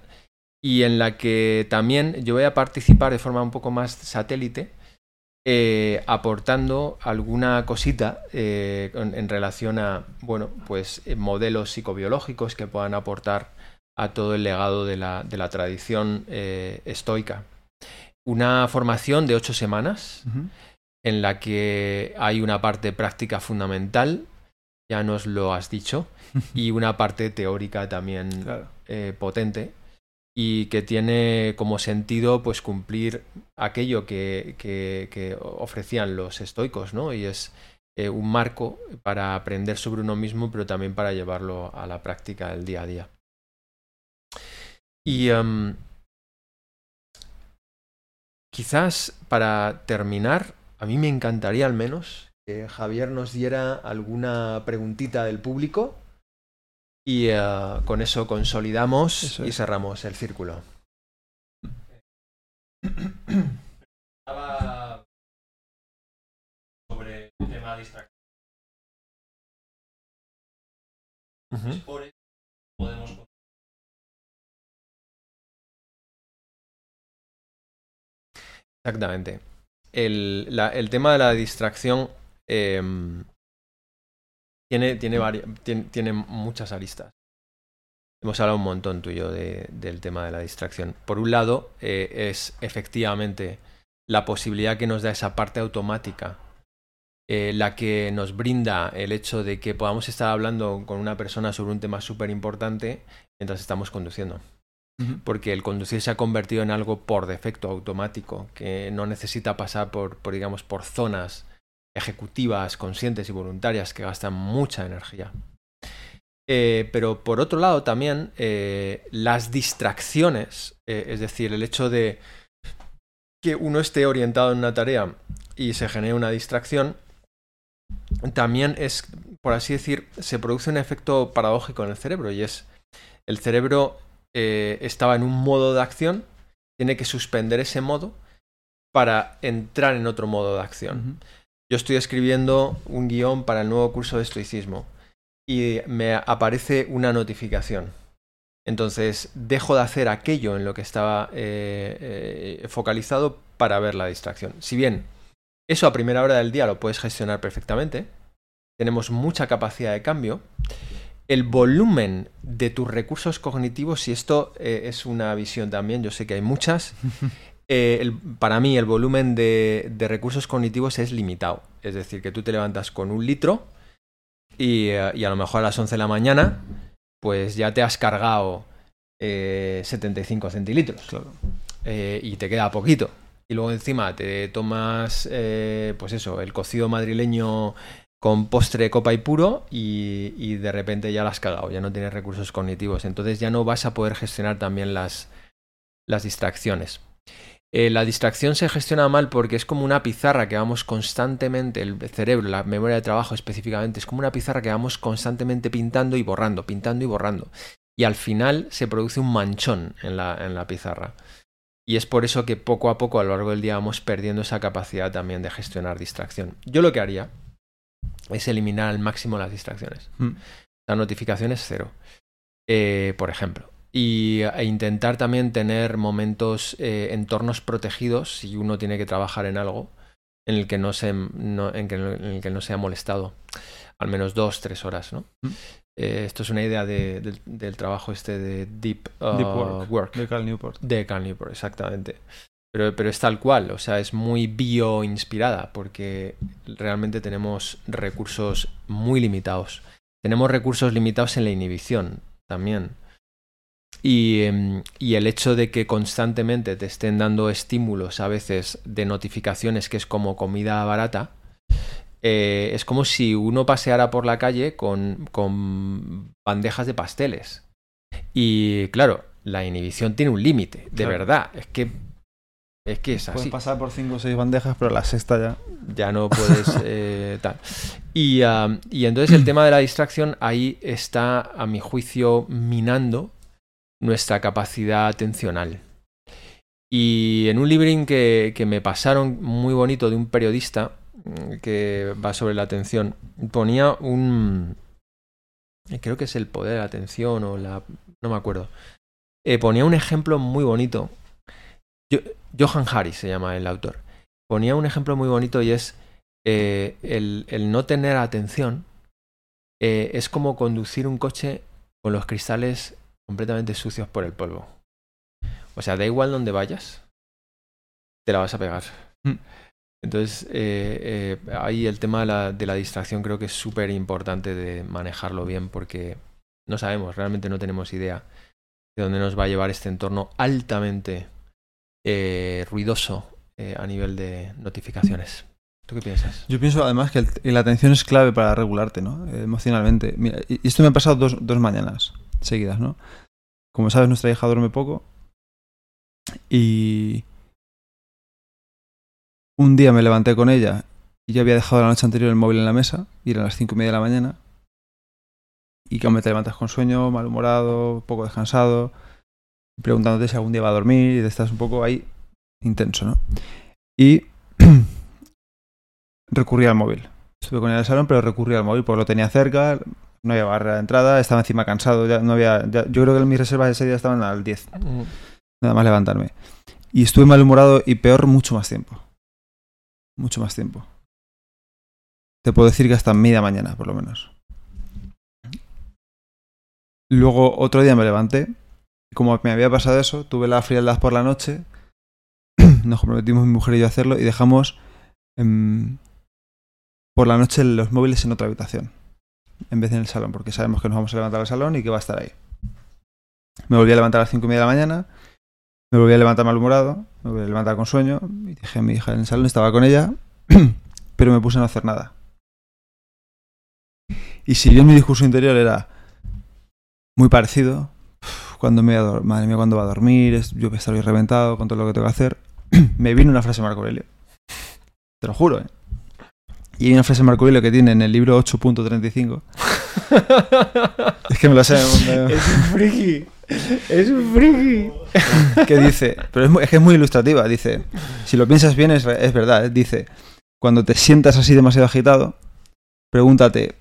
y en la que también yo voy a participar de forma un poco más satélite, eh, aportando alguna cosita eh, en relación a, bueno, pues eh, modelos psicobiológicos que puedan aportar a todo el legado de la, de la tradición eh, estoica. Una formación de ocho semanas en la que hay una parte práctica fundamental, ya nos lo has dicho, y una parte teórica también Claro. potente y que tiene como sentido pues cumplir aquello que, ofrecían los estoicos, ¿no? Y es eh, un marco para aprender sobre uno mismo, pero también para llevarlo a la práctica del día a día. Y em, quizás para terminar, a mí me encantaría al menos que Javier nos diera alguna preguntita del público y eh, con eso consolidamos Eso y es. cerramos el círculo. Estaba sobre el tema de distracción. Por eso podemos Exactamente. El, la- el tema de la distracción em, tiene, tiene, vari- tiene, tiene muchas aristas. Hemos hablado un montón tú y yo de- del tema de la distracción. Por un lado, eh, es efectivamente la posibilidad que nos da esa parte automática, eh, la que nos brinda el hecho de que podamos estar hablando con una persona sobre un tema súper importante mientras estamos conduciendo porque el conducir se ha convertido en algo por defecto automático, que no necesita pasar por, por, digamos, por zonas ejecutivas, conscientes y voluntarias que gastan mucha energía. Eh, pero por otro lado también eh, las distracciones, eh, es decir, el hecho de que uno esté orientado en una tarea y se genere una distracción, también es, por así decir, se produce un efecto paradójico en el cerebro y es el cerebro estaba en un modo de acción, tiene que suspender ese modo para entrar en otro modo de acción. Yo estoy escribiendo un guion para el nuevo curso de estoicismo y me aparece una notificación. Entonces dejo de hacer aquello en lo que estaba eh, eh, focalizado para ver la distracción. Si bien eso a primera hora del día lo puedes gestionar perfectamente, tenemos mucha capacidad de cambio, el volumen de tus recursos cognitivos, y esto eh, es una visión también, yo sé que hay muchas, eh, el- para mí el volumen de, de recursos cognitivos es limitado. Es decir, que tú te levantas con un litro y, eh, y a lo mejor a las 11 de la mañana, pues ya te has cargado eh, 75 centilitros Claro. eh, y te queda poquito. Y luego encima te tomas, pues eso, el cocido madrileño con postre, copa y puro y, y de repente ya la has cagado, ya no tienes recursos cognitivos. Entonces ya no vas a poder gestionar también las, las distracciones. Eh, la distracción se gestiona mal porque es como una pizarra que vamos constantemente, el cerebro, la memoria de trabajo específicamente, es como una pizarra que vamos constantemente pintando y borrando, pintando y borrando. Y al final se produce un manchón en la, en la pizarra. Y es por eso que poco a poco a lo largo del día vamos perdiendo esa capacidad también de gestionar distracción. Yo lo que haría es eliminar al máximo las distracciones. Mm. Las notificaciones cero, eh, por ejemplo. Y, e intentar también tener momentos, eh, entornos protegidos si uno tiene que trabajar en algo en el que no se, no- en que- en el que no sea molestado. Al menos dos, tres horas, ¿no? Mm. Eh, esto es una idea de- del, del trabajo este de Deep, uh, Deep work. De Cal Newport. de Cal Newport, exactamente. Pero, pero es tal cual, o sea, es muy bio-inspirada, porque realmente tenemos recursos muy limitados. Tenemos recursos limitados en la inhibición también. Y, em, y el hecho de que constantemente te estén dando estímulos a veces de notificaciones que es como comida barata, eh, es como si uno paseara por la calle con, con bandejas de pasteles. Y claro, la inhibición tiene un límite, de Claro. verdad. Es que es que es Puedes así. pasar por 5 o 6 bandejas, pero la sexta ya. Ya no puedes eh, tal. Y, ah, y entonces el tema de la distracción ahí está, a mi juicio, minando nuestra capacidad atencional. Y en un librín que, que me pasaron muy bonito de un periodista mm, que va sobre la atención, ponía un... Creo que es el poder de la atención o la... No me acuerdo. Eh, ponía un ejemplo muy bonito. Johan Harris se llama el autor. Ponía un ejemplo muy bonito y es eh, el, el no tener atención eh, es como conducir un coche con los cristales completamente sucios por el polvo. O sea, da igual donde vayas, te la vas a pegar. Mm. Entonces, eh, eh, ahí el tema de la, de la distracción creo que es súper importante de manejarlo bien porque no sabemos, realmente no tenemos idea de dónde nos va a llevar este entorno altamente eh, ruidoso eh, a nivel de notificaciones. ¿Tú qué piensas? Yo pienso además que el- la atención es clave para regularte, ¿no? Emocionalmente. Mira, y y esto me ha pasado dos, dos mañanas seguidas, ¿no? Como sabes, nuestra hija duerme poco. Y un día me levanté con ella y yo había dejado la noche anterior el móvil en la mesa, y eran las cinco y media de la mañana. y que te levantas con sueño, malhumorado, poco descansado, preguntándote si algún día va a dormir y estás un poco ahí intenso, ¿no? Y recurrí al móvil. Estuve con él en el salón, pero recurrí al móvil porque lo tenía cerca, no había barrera de entrada, estaba encima cansado, ya no había, yo creo que mis reservas de ese día estaban al 10. Mm. Nada más levantarme. Y estuve malhumorado y peor mucho más tiempo. Mucho más tiempo. Te puedo decir que hasta media mañana, por lo menos. Luego otro día me levanté. Como me había pasado eso, tuve la frialdad por la noche. Nos comprometimos mi mujer y yo a hacerlo y dejamos em, por la noche los móviles en otra habitación. En vez de en el salón, porque sabemos que nos vamos a levantar al salón y que va a estar ahí. Me volví a levantar a las 5 y media de la mañana. Me volví a levantar malhumorado. Me volví a levantar con sueño. Y dije a mi hija en el salón, estaba con ella. pero me puse a no hacer nada. Y si bien mi discurso interior era muy parecido. Cuando me voy a madre mía, cuando va a dormir, yo que estoy reventado con todo lo que tengo que hacer. me vino una frase de Marco Aurelio. Te lo juro, ¿eh? Y hay una frase de Marco Aurelio que tiene en el libro 8.35. es que me lo sé. Es un friki. Es un friki. que dice, pero es, que es muy ilustrativa. Dice, si lo piensas bien, es, es verdad. Dice, cuando te sientas así demasiado agitado, pregúntate,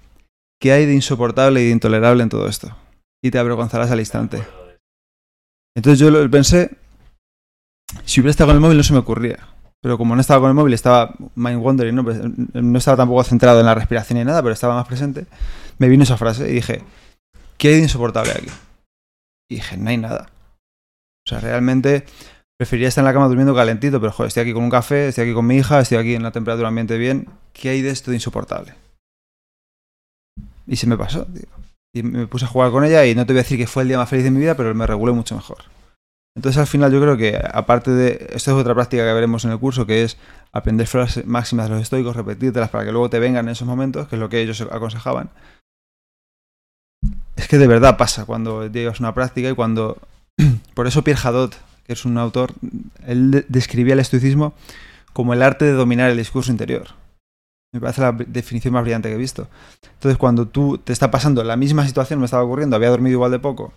¿qué hay de insoportable y de intolerable en todo esto? y te avergonzarás al instante. Entonces yo lo pensé, si hubiera estado con el móvil no se me ocurría. Pero como no estaba con el móvil, estaba mind wandering, ¿no? Pues, no estaba tampoco centrado en la respiración ni nada, pero estaba más presente, me vino esa frase y dije, ¿qué hay de insoportable aquí? Y dije, no hay nada. O sea, realmente preferiría estar en la cama durmiendo calentito, pero joder, estoy aquí con un café, estoy aquí con mi hija, estoy aquí en la temperatura ambiente bien. ¿Qué hay de esto de insoportable? Y se me pasó. Y me puse a jugar con ella y no te voy a decir que fue el día más feliz de mi vida, pero me regulé mucho mejor. Entonces al final yo creo que aparte de, esto es otra práctica que veremos en el curso, que es aprender frases máximas de los estoicos, repetírtelas para que luego te vengan en esos momentos, que es lo que ellos aconsejaban. Es que de verdad pasa cuando llegas a una práctica y cuando... Por eso Pierre Hadot, que es un autor, él describía el estoicismo como el arte de dominar el discurso interior. Me parece la definición más brillante que he visto. Entonces, cuando tú te está pasando la misma situación, me estaba ocurriendo, había dormido igual de poco,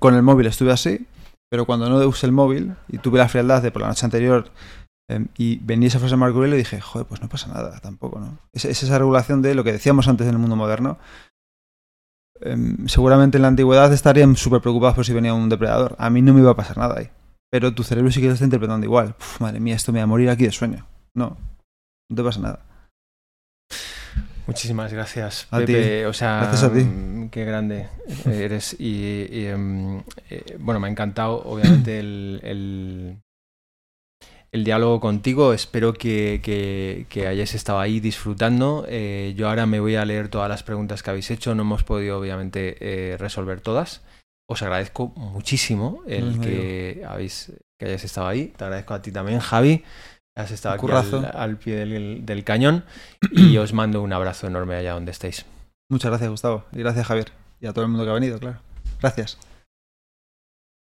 con el móvil estuve así, pero cuando no usé el móvil y tuve la frialdad de por la noche anterior em, y venía esa frase de Marco Aurelio, dije, joder, pues no pasa nada tampoco, ¿no? Es, esa regulación de lo que decíamos antes en el mundo moderno. Em, seguramente en la antigüedad estarían súper preocupados por si venía un depredador. A mí no me iba a pasar nada ahí. Pero tu cerebro sí que lo está interpretando igual. madre mía, esto me va a morir aquí de sueño. No, no te pasa nada. Muchísimas gracias, Pepe. O sea, gracias a ti. Mm, qué grande eres. Y, em, eh, bueno, me ha encantado, obviamente, el, el, diálogo contigo. Espero que, que, hayáis estado ahí disfrutando. Eh, yo ahora me voy a leer todas las preguntas que habéis hecho. No hemos podido, obviamente, eh, resolver todas. Os agradezco muchísimo el que, habéis, que hayáis estado ahí. Te agradezco a ti también, Javi. Has estado aquí al, pie del, cañón y os mando un abrazo enorme allá donde estéis. Muchas gracias, Gustavo. Y gracias, Javier. Y a todo el mundo que ha venido, claro. Gracias.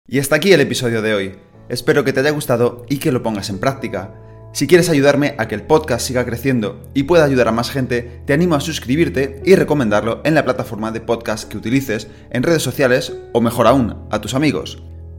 Y hasta aquí el episodio de hoy. Espero que te haya gustado y que lo pongas en práctica. Si quieres ayudarme a que el podcast siga creciendo y pueda ayudar a más gente, te animo a suscribirte y recomendarlo en la plataforma de podcast que utilices, en redes sociales o mejor aún, a tus amigos.